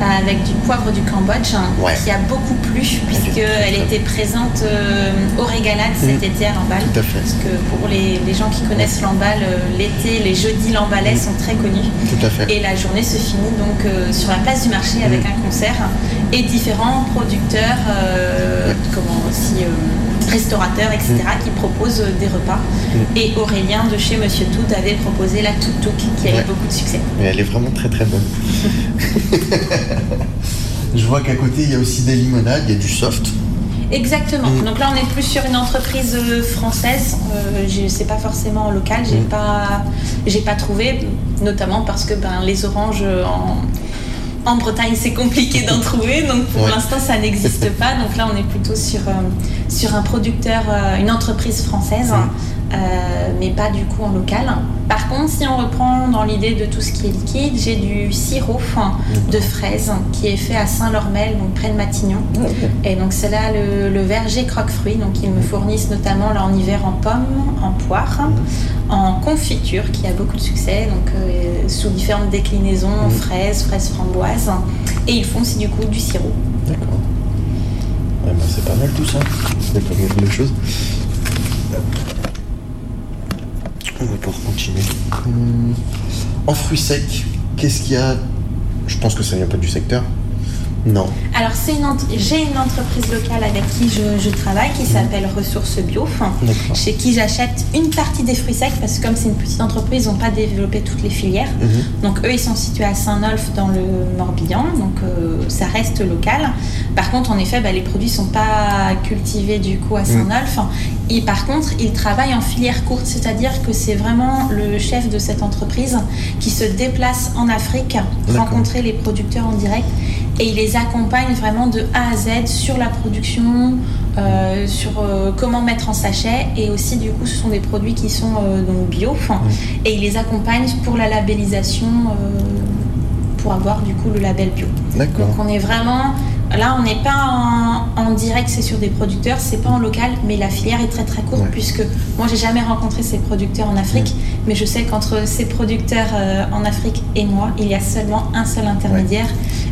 [SPEAKER 9] avec du poivre du Cambodge,
[SPEAKER 8] Ouais.
[SPEAKER 9] qui a beaucoup plu puisqu'elle était présente euh, au régalade cet
[SPEAKER 8] Mm.
[SPEAKER 9] été à Lamballe.
[SPEAKER 8] Tout à fait.
[SPEAKER 9] Parce que pour les, les gens qui connaissent Lamballe, euh, l'été, les jeudis lambalais sont très connus.
[SPEAKER 8] Tout à fait.
[SPEAKER 9] Et la journée se finit donc euh, sur la place du marché avec
[SPEAKER 8] Mm.
[SPEAKER 9] un concert et différents producteurs, comment aussi restaurateurs, etc.,
[SPEAKER 8] Mm.
[SPEAKER 9] qui proposent euh, des repas. Et Aurélien de chez Monsieur Tout avait proposé la Tuk qui a
[SPEAKER 8] Ouais.
[SPEAKER 9] eu beaucoup de succès.
[SPEAKER 8] Mais elle est vraiment très très bonne. Je vois qu'à côté il y a aussi des limonades, il y a du soft.
[SPEAKER 9] Exactement.
[SPEAKER 8] Mm.
[SPEAKER 9] Donc là, on est plus sur une entreprise euh, française. Euh, je sais pas forcément local. J'ai
[SPEAKER 8] Mm.
[SPEAKER 9] pas, j'ai pas trouvé, notamment parce que ben les oranges euh, en en Bretagne, c'est compliqué d'en trouver, donc pour
[SPEAKER 8] Ouais.
[SPEAKER 9] l'instant, ça n'existe pas. Donc là, on est plutôt sur, euh, sur un producteur, euh, une entreprise française. Euh, mais pas du coup en local. Par contre, si on reprend dans l'idée de tout ce qui est liquide, j'ai du sirop de fraises qui est fait à Saint-Lormel, donc près de Matignon. Et donc c'est là le, le verger croque-fruits. Donc ils me fournissent notamment là en hiver en pommes, en poire, en confiture qui a beaucoup de succès, donc euh, sous différentes déclinaisons, fraises, fraises framboises. Et ils font aussi du coup du sirop.
[SPEAKER 8] D'accord. Ouais, bah, c'est pas mal tout ça. C'est pas mal de choses. On va pouvoir continuer. Hum, En fruits secs, qu'est-ce qu'il y a? Je pense que ça vient pas du secteur. Non.
[SPEAKER 9] Alors j'ai une entreprise locale avec qui je, je travaille qui s'appelle Ressources Bio, chez qui j'achète une partie des fruits secs parce que comme c'est une petite entreprise, ils n'ont pas développé toutes les filières.
[SPEAKER 8] Mhm.
[SPEAKER 9] Donc eux, ils sont situés à Saint-Nolf dans le Morbihan, donc euh, ça reste local. Par contre, en effet, bah, les produits sont pas cultivés du coup à Saint-Nolf. Et par contre, ils travaillent en filière courte, c'est-à-dire que c'est vraiment le chef de cette entreprise qui se déplace en Afrique, rencontrer les producteurs en direct et il les accompagne vraiment de A à Z sur la production, euh, sur euh, comment mettre en sachet et aussi du coup ce sont des produits qui sont euh, donc bio et il les accompagne pour la labellisation pour avoir du coup le label bio.
[SPEAKER 8] D'accord.
[SPEAKER 9] Donc on est vraiment là on n'est pas en, en direct c'est sur des producteurs c'est pas en local mais la filière est très très courte
[SPEAKER 8] Ouais.
[SPEAKER 9] puisque moi j'ai jamais rencontré ces producteurs en Afrique mais je sais qu'entre ces producteurs euh, en Afrique et moi il y a seulement un seul intermédiaire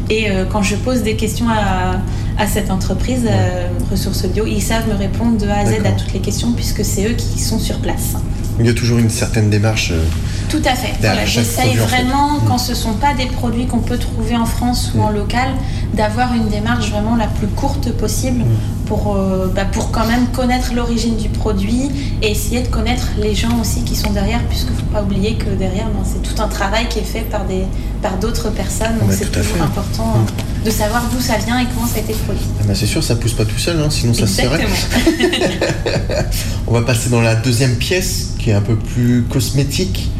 [SPEAKER 9] et euh, quand je pose des questions à, à cette entreprise euh, Ressources Bio ils savent me répondre de A à Z à toutes les questions puisque c'est eux qui sont sur place.
[SPEAKER 8] Il y a toujours une certaine démarche.
[SPEAKER 9] Tout à fait. Voilà, J'essaye vraiment,
[SPEAKER 8] Mm.
[SPEAKER 9] quand ce ne sont pas des produits qu'on peut trouver en France ou en local, d'avoir une démarche vraiment la plus courte possible pour, euh, bah, pour quand même connaître l'origine du produit et essayer de connaître les gens aussi qui sont derrière, puisqu'il ne faut pas oublier que derrière, ben, c'est tout un travail qui est fait par des par d'autres personnes. Donc
[SPEAKER 8] Ouais,
[SPEAKER 9] c'est toujours
[SPEAKER 8] fait.
[SPEAKER 9] important euh, de savoir d'où ça vient et comment ça a été produit.
[SPEAKER 8] ah bah, c'est sûr, ça pousse pas tout seul, hein, sinon ça se serait.
[SPEAKER 9] Exactement.
[SPEAKER 8] On va passer dans la deuxième pièce qui est un peu plus cosmétique.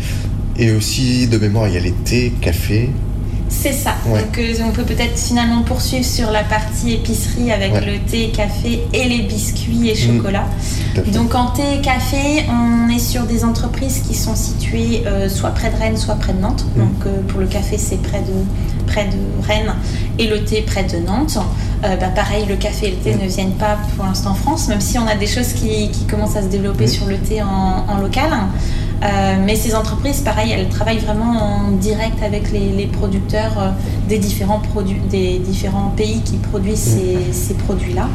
[SPEAKER 8] Et aussi, de mémoire, il y a les thés, café.
[SPEAKER 9] C'est ça.
[SPEAKER 8] Ouais.
[SPEAKER 9] Donc euh, on peut peut-être finalement poursuivre sur la partie épicerie avec
[SPEAKER 8] Ouais.
[SPEAKER 9] le thé, café et les biscuits et
[SPEAKER 8] Mm.
[SPEAKER 9] chocolat. Donc en thé et café, on est sur des entreprises qui sont situées euh, soit près de Rennes, soit près de Nantes.
[SPEAKER 8] Mm.
[SPEAKER 9] Donc euh, pour le café, c'est près de, près de Rennes et le thé près de Nantes. Bah, pareil, le café et le thé
[SPEAKER 8] Mm.
[SPEAKER 9] ne viennent pas pour l'instant en France, même si on a des choses qui, qui commencent à se développer sur le thé en, en local. Euh, mais ces entreprises, pareil, elles travaillent vraiment en direct avec les, les producteurs euh, des différents produits, des différents pays qui produisent ces, ces produits-là.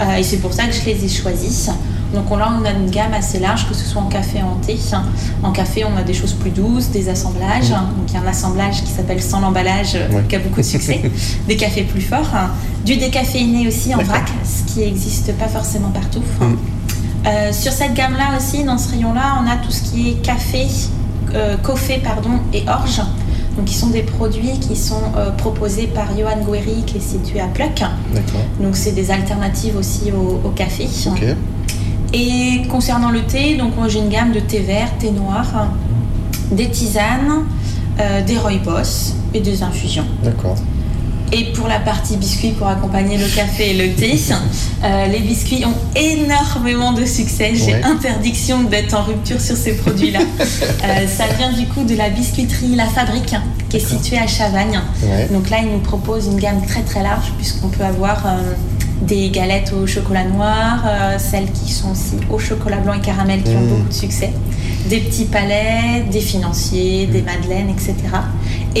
[SPEAKER 9] Euh, et c'est pour ça que je les ai choisis. Donc on- là, on a une gamme assez large, que ce soit en café et en thé. En café, on a des choses plus douces, des assemblages. Donc il y a un assemblage qui s'appelle sans l'emballage,
[SPEAKER 8] Ouais.
[SPEAKER 9] qui a beaucoup de succès. des cafés plus forts. Du décaféiné aussi en vrac, ce qui n'existe pas forcément partout.
[SPEAKER 8] Mm.
[SPEAKER 9] Euh, sur cette gamme-là aussi, dans ce rayon-là, on a tout ce qui est café, euh, coffee pardon, et orge. Donc, qui sont des produits qui sont euh, proposés par Johan Guéry, qui est situé à Pluck.
[SPEAKER 8] D'accord.
[SPEAKER 9] Donc, c'est des alternatives aussi au, au café. Et concernant le thé, donc moi j'ai une gamme de thé vert, thé noir, des tisanes, euh, des rooibos et des infusions.
[SPEAKER 8] D'accord.
[SPEAKER 9] Et pour la partie biscuits pour accompagner le café et le thé, euh, les biscuits ont énormément de succès. J'ai
[SPEAKER 11] Ouais.
[SPEAKER 9] interdiction d'être en rupture sur ces produits-là. Euh, ça vient du coup de la biscuiterie La Fabrique, qui est située à Chavagne.
[SPEAKER 11] Ouais.
[SPEAKER 9] Donc là, ils nous proposent une gamme très très large, puisqu'on peut avoir euh, des galettes au chocolat noir, celles qui sont aussi au chocolat blanc et caramel qui ont
[SPEAKER 11] Mm.
[SPEAKER 9] beaucoup de succès, des petits palais, des financiers, des madeleines, etc.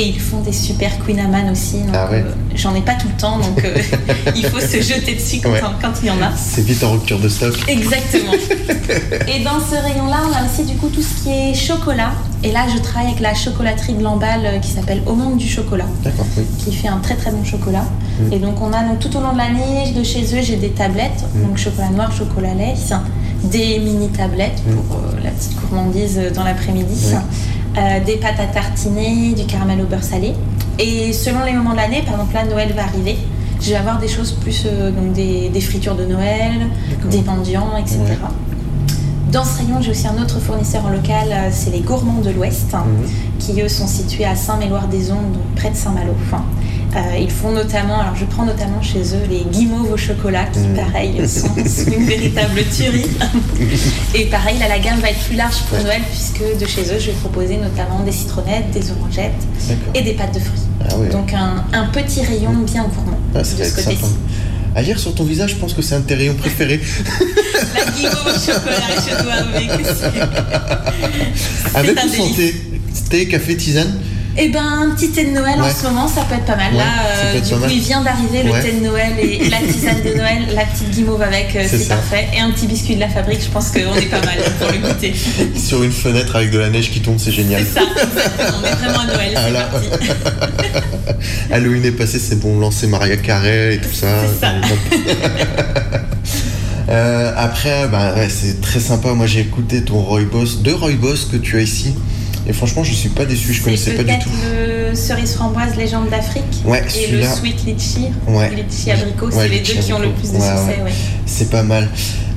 [SPEAKER 9] Et ils font des super Queen Amman aussi. donc,
[SPEAKER 8] Ah ouais.
[SPEAKER 9] euh, J'en ai pas tout le temps, donc euh, il faut se jeter dessus quand,
[SPEAKER 8] Ouais.
[SPEAKER 9] quand il y en a.
[SPEAKER 8] C'est vite en rupture de stock.
[SPEAKER 9] Exactement. Et dans ce rayon-là, on a aussi du coup tout ce qui est chocolat. Et là, je travaille avec la chocolaterie de Lamballe euh, qui s'appelle Au Monde du Chocolat,
[SPEAKER 8] D'accord, oui.
[SPEAKER 9] qui fait un très très bon chocolat.
[SPEAKER 8] Mm.
[SPEAKER 9] Et donc, on a donc, tout au long de l'année, de chez eux, j'ai des tablettes,
[SPEAKER 8] Mm.
[SPEAKER 9] donc chocolat noir, chocolat lait, des mini tablettes
[SPEAKER 8] Mm.
[SPEAKER 9] pour euh, la petite gourmandise dans l'après-midi. Euh, des pâtes à tartiner, du caramel au beurre salé. Et selon les moments de l'année, par exemple là, Noël va arriver. Je vais avoir des choses plus, euh, donc des, des fritures de Noël, des mendiants, etc.
[SPEAKER 11] Ouais.
[SPEAKER 9] Dans ce rayon, j'ai aussi un autre fournisseur en local, euh, c'est les Gourmands de l'Ouest,
[SPEAKER 8] Mhm.
[SPEAKER 9] qui eux sont situés à Saint-Méloire-des-Ondes, près de Saint-Malo. Enfin, euh, ils font notamment, alors je prends notamment chez eux les guimauves au chocolat, qui
[SPEAKER 8] Mhm.
[SPEAKER 9] pareil sont, sont une véritable tuerie. Et pareil, là la gamme va être plus large pour
[SPEAKER 8] Ouais.
[SPEAKER 9] Noël, puisque de chez eux, je vais proposer notamment des citronnettes, des orangettes et des pâtes de fruits.
[SPEAKER 8] Ah.
[SPEAKER 9] Donc un, un petit rayon bien gourmand
[SPEAKER 8] Ah,
[SPEAKER 9] de ce côté-ci.
[SPEAKER 8] Lire sur ton visage, je pense que c'est un de tes rayons préférés.
[SPEAKER 9] La guimauve au chocolat, je dois avouer que c'est.
[SPEAKER 8] Avec ou sans Thé, café, tisane?
[SPEAKER 9] Eh ben, un petit thé de Noël
[SPEAKER 8] Ouais.
[SPEAKER 9] en ce moment, ça peut être pas mal.
[SPEAKER 8] Ouais,
[SPEAKER 9] Là, euh, du coup,
[SPEAKER 8] mal.
[SPEAKER 9] il vient d'arriver le
[SPEAKER 8] Ouais.
[SPEAKER 9] thé de Noël et, la tisane de Noël, la petite guimauve avec, euh,
[SPEAKER 8] C'est
[SPEAKER 9] parfait. Et un petit biscuit de la fabrique, je pense qu'on est pas mal pour le goûter.
[SPEAKER 8] Sur une fenêtre avec de la neige qui tombe, c'est génial.
[SPEAKER 9] C'est ça, exactement. On est vraiment à Noël,
[SPEAKER 8] Ah
[SPEAKER 9] parti.
[SPEAKER 8] Halloween est passé, c'est bon, lancer Maria Carey et tout ça.
[SPEAKER 9] C'est ça.
[SPEAKER 8] Euh, après, bah, ouais, c'est très sympa. Moi, j'ai écouté ton Roy Boss, deux Roy Boss que tu as ici. Et franchement, je suis pas déçu, je connaissais pas du tout.
[SPEAKER 9] le cerise framboise légende d'Afrique
[SPEAKER 8] Ouais,
[SPEAKER 9] et le sweet litchi,
[SPEAKER 8] Ouais.
[SPEAKER 9] litchi abricot,
[SPEAKER 8] Ouais,
[SPEAKER 9] c'est les deux qui ont le plus de succès.
[SPEAKER 8] C'est pas mal.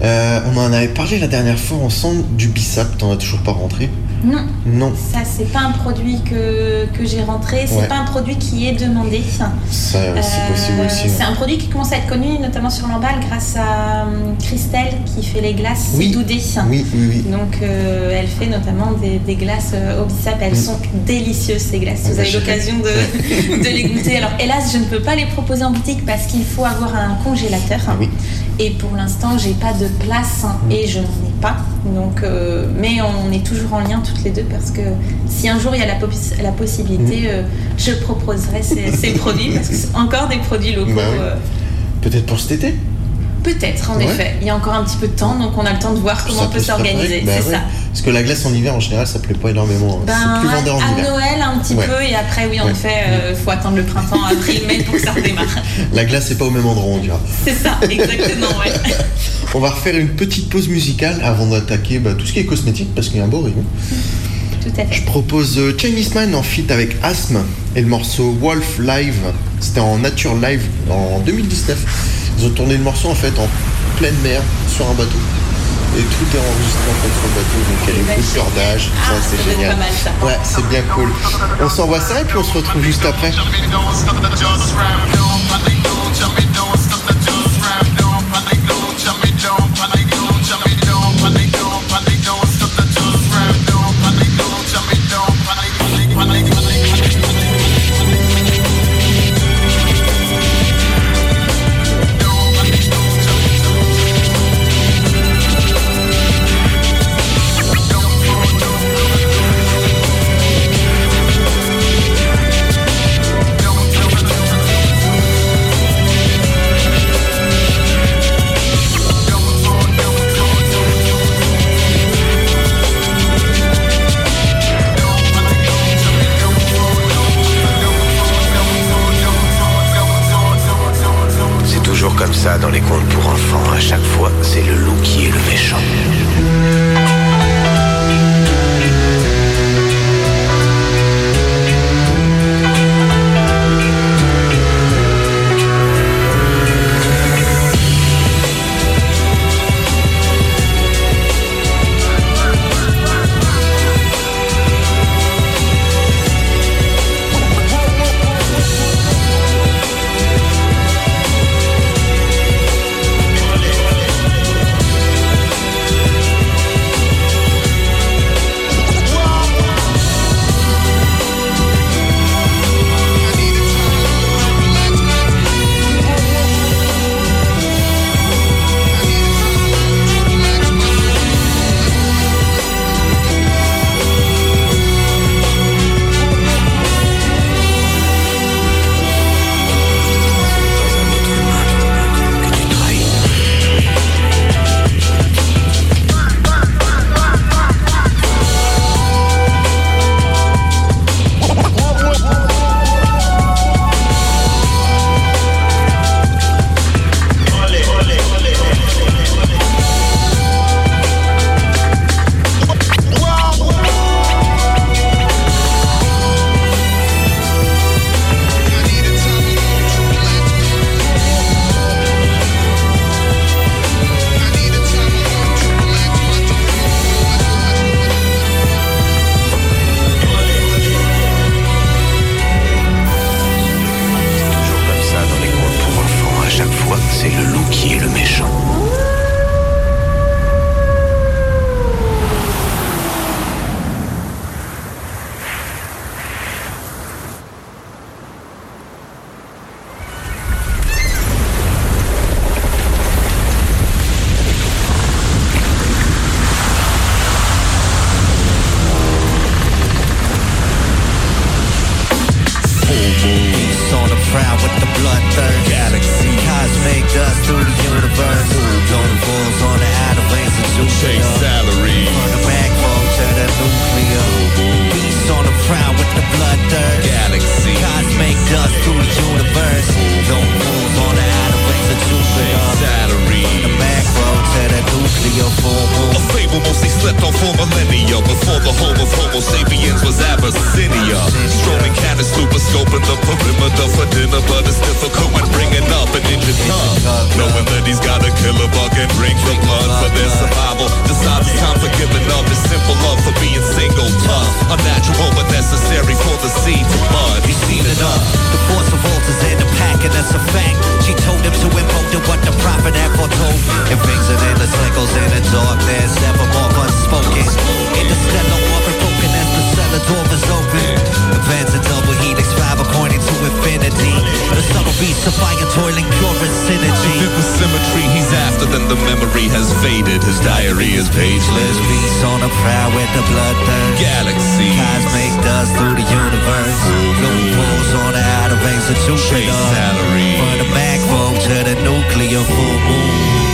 [SPEAKER 8] Euh, on en avait parlé la dernière fois ensemble du Bissap, t'en as toujours pas rentré
[SPEAKER 9] Non,
[SPEAKER 8] Non.
[SPEAKER 9] ça c'est pas un produit que, que j'ai rentré, c'est
[SPEAKER 8] Ouais.
[SPEAKER 9] pas un produit qui est demandé.
[SPEAKER 8] Ça, c'est
[SPEAKER 9] Euh,
[SPEAKER 8] possible aussi. ouais.
[SPEAKER 9] C'est un produit qui commence à être connu, notamment sur l'emballe, grâce à hum, Christelle qui fait les glaces
[SPEAKER 8] Oui.
[SPEAKER 9] Doudé.
[SPEAKER 8] Oui, oui, oui.
[SPEAKER 9] Donc euh, elle fait notamment des, des glaces euh, au bissap. Elles
[SPEAKER 8] Mm.
[SPEAKER 9] sont délicieuses ces glaces. Vous
[SPEAKER 8] bah,
[SPEAKER 9] avez
[SPEAKER 8] j'irai.
[SPEAKER 9] l'occasion de, de les goûter. Alors hélas, je ne peux pas les proposer en boutique parce qu'il faut avoir un congélateur.
[SPEAKER 8] Ah oui.
[SPEAKER 9] Et pour l'instant, j'ai pas de place hein, et je n'en ai pas. Donc, euh, mais on est toujours en lien toutes les deux parce que si un jour il y a la, la possibilité,
[SPEAKER 8] Mm.
[SPEAKER 9] euh, je proposerai ces, ces produits parce que c'est encore des produits locaux.
[SPEAKER 8] Bah oui.
[SPEAKER 9] euh,
[SPEAKER 8] Peut-être pour cet été
[SPEAKER 9] Peut-être, en
[SPEAKER 8] Ouais.
[SPEAKER 9] effet. Il y a encore un petit peu de temps, donc on a le temps de voir comment
[SPEAKER 8] Ça
[SPEAKER 9] on peut s'organiser.
[SPEAKER 8] Bah
[SPEAKER 9] c'est
[SPEAKER 8] ouais.
[SPEAKER 9] ça.
[SPEAKER 8] Parce que la glace en hiver, en général, ça plaît pas énormément.
[SPEAKER 9] Ben,
[SPEAKER 8] c'est plus vendeur en
[SPEAKER 9] à
[SPEAKER 8] hiver.
[SPEAKER 9] Noël un petit
[SPEAKER 8] Ouais.
[SPEAKER 9] peu et après oui en
[SPEAKER 8] Ouais.
[SPEAKER 9] effet euh, faut attendre le printemps avril mai pour que ça redémarre.
[SPEAKER 8] La glace, c'est pas au même endroit, on dira.
[SPEAKER 9] C'est ça exactement ouais.
[SPEAKER 8] On va refaire une petite pause musicale avant d'attaquer bah, tout ce qui est cosmétique, parce qu'il y a un beau rayon.
[SPEAKER 9] Tout à fait.
[SPEAKER 8] Je propose euh, Chinese Man en feat avec Asthme et le morceau Wolf Live. C'était en nature live en 2019. Ils ont tourné le morceau en fait en pleine mer sur un bateau. Et tout est enregistré en fait sur le bateau, donc il y a les de cordage, tout
[SPEAKER 9] Ah,
[SPEAKER 8] ça
[SPEAKER 9] ça
[SPEAKER 8] c'est génial. Ouais, c'est bien cool. On s'envoie ça et puis on se retrouve juste après.
[SPEAKER 11] He's got to kill a bug and drink the blood for their survival. Decides it's time for giving up his simple love for being single tough. Unnatural but necessary for the seed to bud. He's seen enough.
[SPEAKER 12] The force of alt is in the pack, and that's a fact. She told him to invoke to what the prophet had foretold. And things are in the cycles in the evermore The beast of fire, toiling pure synergy.
[SPEAKER 11] If it was symmetry he's after, then the memory has faded. His diary is pageless.
[SPEAKER 12] Beast on a prowl with the blood thirst.
[SPEAKER 11] Galaxy.
[SPEAKER 12] Cosmic dust through the universe. Loopholes on the outer rings of Jupiter.
[SPEAKER 11] salary.
[SPEAKER 12] From the backbone to the nuclear full moon.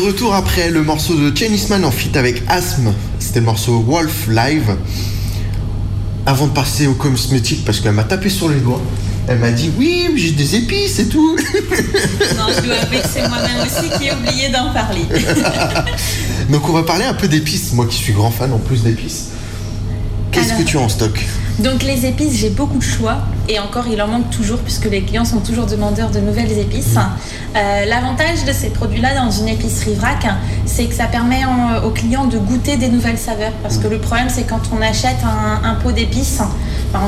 [SPEAKER 8] Retour après le morceau de Chinese Man en feat avec Asthme, c'était le morceau Wolf Live. Avant de passer au cosmétique, parce qu'elle m'a tapé sur les doigts, elle m'a dit oui, j'ai des épices et tout.
[SPEAKER 9] Non, je dois avouer que c'est moi-même aussi qui ai oublié d'en parler.
[SPEAKER 8] Donc on va parler un peu d'épices, moi qui suis grand fan en plus d'épices. Qu'est-ce que tu as en stock?
[SPEAKER 9] Donc les épices, j'ai beaucoup de choix et encore il en manque toujours puisque les clients sont toujours demandeurs de nouvelles épices. Euh, L'avantage de ces produits-là dans une épicerie vrac, c'est que ça permet aux clients de goûter des nouvelles saveurs parce que le problème c'est quand on achète un pot d'épices,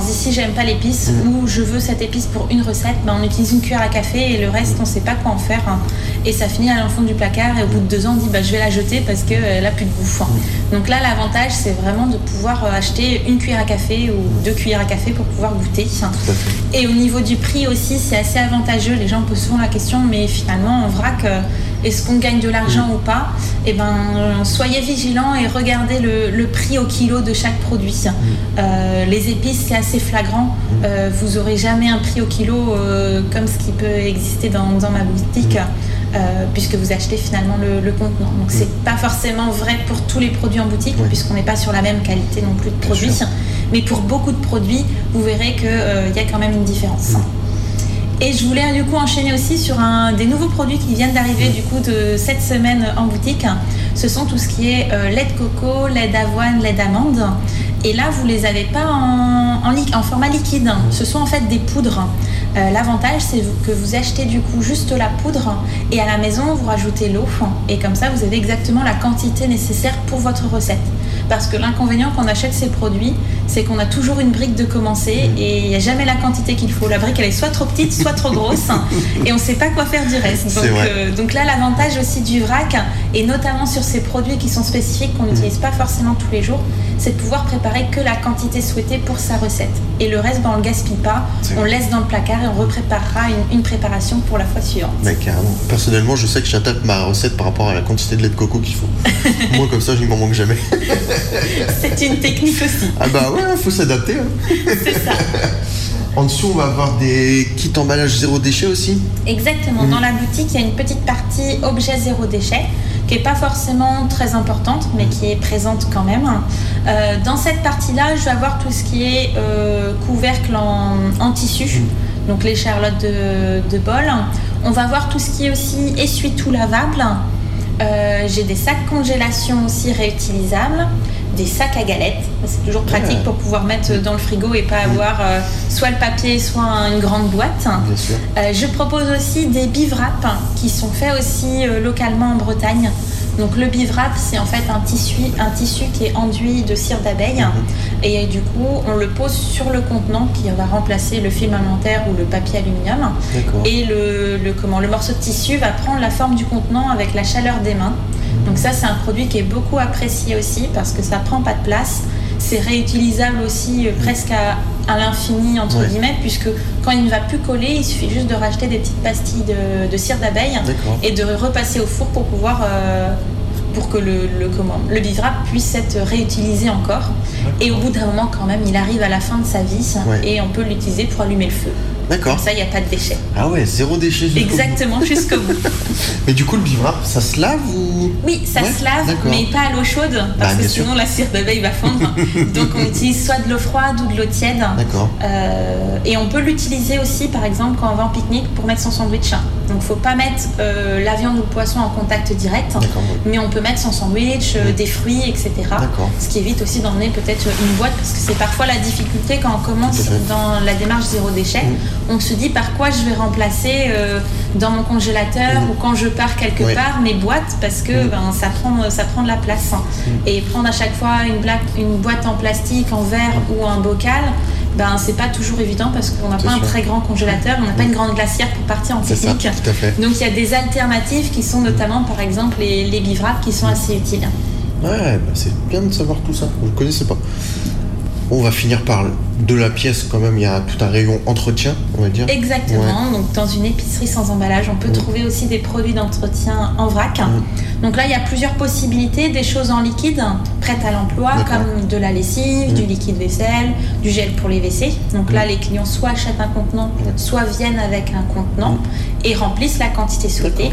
[SPEAKER 9] se dit si j'aime pas l'épice ou je veux cette épice pour une recette, ben, on utilise une cuillère à café et le reste on sait pas quoi en faire et ça finit à l'enfant du placard et au bout de deux ans on dit bah, je vais la jeter parce qu'elle a plus de goût. Donc là l'avantage c'est vraiment de pouvoir euh, acheter une cuillère à café ou deux cuillères à café pour pouvoir goûter. Et au niveau du prix aussi c'est assez avantageux. Les gens posent souvent la question mais finalement en vrac euh, est-ce qu'on gagne de l'argent ou pas Eh ben euh, soyez vigilants et regardez le, le prix au kilo de chaque produit. Euh, les épices c'est assez flagrant. Euh, vous aurez jamais un prix au kilo euh, comme ce qui peut exister dans, dans ma boutique. puisque vous achetez finalement le, le contenant. Donc c'est pas forcément vrai pour tous les produits en boutique, puisqu'on n'est pas sur la même qualité non plus de produits. Mais pour beaucoup de produits, vous verrez qu'il y a quand même une différence. Et je voulais du coup enchaîner aussi sur un des nouveaux produits qui viennent d'arriver du coup de cette semaine en boutique. Ce sont tout ce qui est euh, lait de coco, lait d'avoine, lait d'amande. Et là, vous les avez pas en, format liquide. Ce sont en fait des poudres. Euh, L'avantage, c'est que vous achetez du coup juste la poudre et à la maison, vous rajoutez l'eau. Et comme ça, vous avez exactement la quantité nécessaire pour votre recette. Parce que l'inconvénient quand on achète ces produits, c'est qu'on a toujours une brique de commencer et il n'y a jamais la quantité qu'il faut. La brique, elle est soit trop petite, soit trop grosse et on ne sait pas quoi faire du reste. Donc, euh, donc là, l'avantage aussi du vrac, et notamment sur ces produits qui sont spécifiques, qu'on n'utilise pas forcément tous les jours, c'est de pouvoir préparer que la quantité souhaitée pour sa recette. Et le reste, ben, on ne le gaspille pas, on le laisse dans le placard et on repréparera une, une préparation pour la fois suivante.
[SPEAKER 8] Carrément. Personnellement, je sais que j'adapte ma recette par rapport à la quantité de lait de coco qu'il faut. Moi, comme ça, je m'en manque jamais.
[SPEAKER 9] C'est une technique aussi.
[SPEAKER 8] Ah bah ouais, faut s'adapter. hein.
[SPEAKER 9] C'est ça.
[SPEAKER 8] En dessous, on va avoir des kits emballage zéro déchet aussi.
[SPEAKER 9] Exactement.
[SPEAKER 8] Mhm.
[SPEAKER 9] Dans la boutique, il y a une petite partie objet zéro déchet qui est pas forcément très importante, mais qui est présente quand même. Euh, dans cette partie-là, je vais avoir tout ce qui est euh, couvercle en, en tissu, donc les charlottes de, de bol. On va voir tout ce qui est aussi essuie-tout lavable. Euh, J'ai des sacs congélation aussi réutilisables, des sacs à galettes. C'est toujours pratique
[SPEAKER 8] Ouais.
[SPEAKER 9] pour pouvoir mettre dans le frigo et pas avoir euh, soit le papier, soit une grande boîte.
[SPEAKER 8] Bien sûr.
[SPEAKER 9] Euh, je propose aussi des bivraps qui sont faits aussi euh, localement en Bretagne. Donc le bivrap, c'est en fait un tissu, un tissu qui est enduit de cire d'abeille
[SPEAKER 8] Mhm.
[SPEAKER 9] et du coup on le pose sur le contenant qui va remplacer le film alimentaire ou le papier aluminium. Et le, le- comment, le morceau de tissu va prendre la forme du contenant avec la chaleur des mains. Donc ça c'est un produit qui est beaucoup apprécié aussi parce que ça prend pas de place. C'est réutilisable aussi euh, presque à, à l'infini entre
[SPEAKER 8] Ouais.
[SPEAKER 9] guillemets puisque quand il ne va plus coller, il suffit juste de racheter des petites pastilles de, de cire d'abeille et de repasser au four pour pouvoir euh, pour que le, le, comment, le bivrap puisse être réutilisé encore. Et au bout d'un moment quand même, il arrive à la fin de sa vie
[SPEAKER 8] Ouais.
[SPEAKER 9] et on peut l'utiliser pour allumer le feu.
[SPEAKER 8] D'accord.
[SPEAKER 9] Comme ça, il n'y a pas de déchets.
[SPEAKER 8] Ah ouais, zéro déchet jusqu'au.
[SPEAKER 9] Exactement, jusqu'au bout.
[SPEAKER 8] Mais du coup, le bivrap, ça se lave ou?
[SPEAKER 9] Oui, ça
[SPEAKER 8] Ouais,
[SPEAKER 9] se lave, mais pas à l'eau chaude,
[SPEAKER 8] Bah,
[SPEAKER 9] parce que
[SPEAKER 8] bien
[SPEAKER 9] sinon
[SPEAKER 8] sûr.
[SPEAKER 9] la cire d'abeille va fondre. Donc on utilise soit de l'eau froide ou de l'eau tiède.
[SPEAKER 8] D'accord.
[SPEAKER 9] Euh, et on peut l'utiliser aussi, par exemple, quand on va en pique-nique pour mettre son sandwich. Donc faut pas mettre euh, la viande ou le poisson en contact direct, mais on peut mettre son sandwich, euh, des fruits, etc. Ce qui évite aussi d'emmener peut-être une boîte, parce que c'est parfois la difficulté quand on commence dans la démarche zéro déchet. On se dit par quoi je vais remplacer euh, dans mon congélateur ou quand je pars quelque part mes boîtes, parce que ben, ça, prend, ça prend de la place. Et prendre à chaque fois une, blague- une boîte en plastique, en verre ou un bocal, ben, c'est pas toujours évident parce qu'on n'a pas un très grand congélateur, on n'a pas une grande glacière pour partir en pique-nique.
[SPEAKER 8] fait.
[SPEAKER 9] Donc il y a des alternatives qui sont notamment par exemple les, les bivraps qui sont assez utiles.
[SPEAKER 8] Ouais, bah c'est bien de savoir tout ça. Je ne connaissais pas. On va finir par de la pièce quand même. Il y a tout un rayon entretien, on va dire.
[SPEAKER 9] Exactement. Donc dans une épicerie sans emballage, on peut
[SPEAKER 8] Mm.
[SPEAKER 9] trouver aussi des produits d'entretien en vrac. Donc là, il y a plusieurs possibilités, des choses en liquide prêtes à l'emploi, comme de la lessive,
[SPEAKER 8] Mm.
[SPEAKER 9] du liquide vaisselle, du gel pour les WC. Donc là, les clients soit achètent un contenant, soit viennent avec un contenant et remplissent la quantité souhaitée.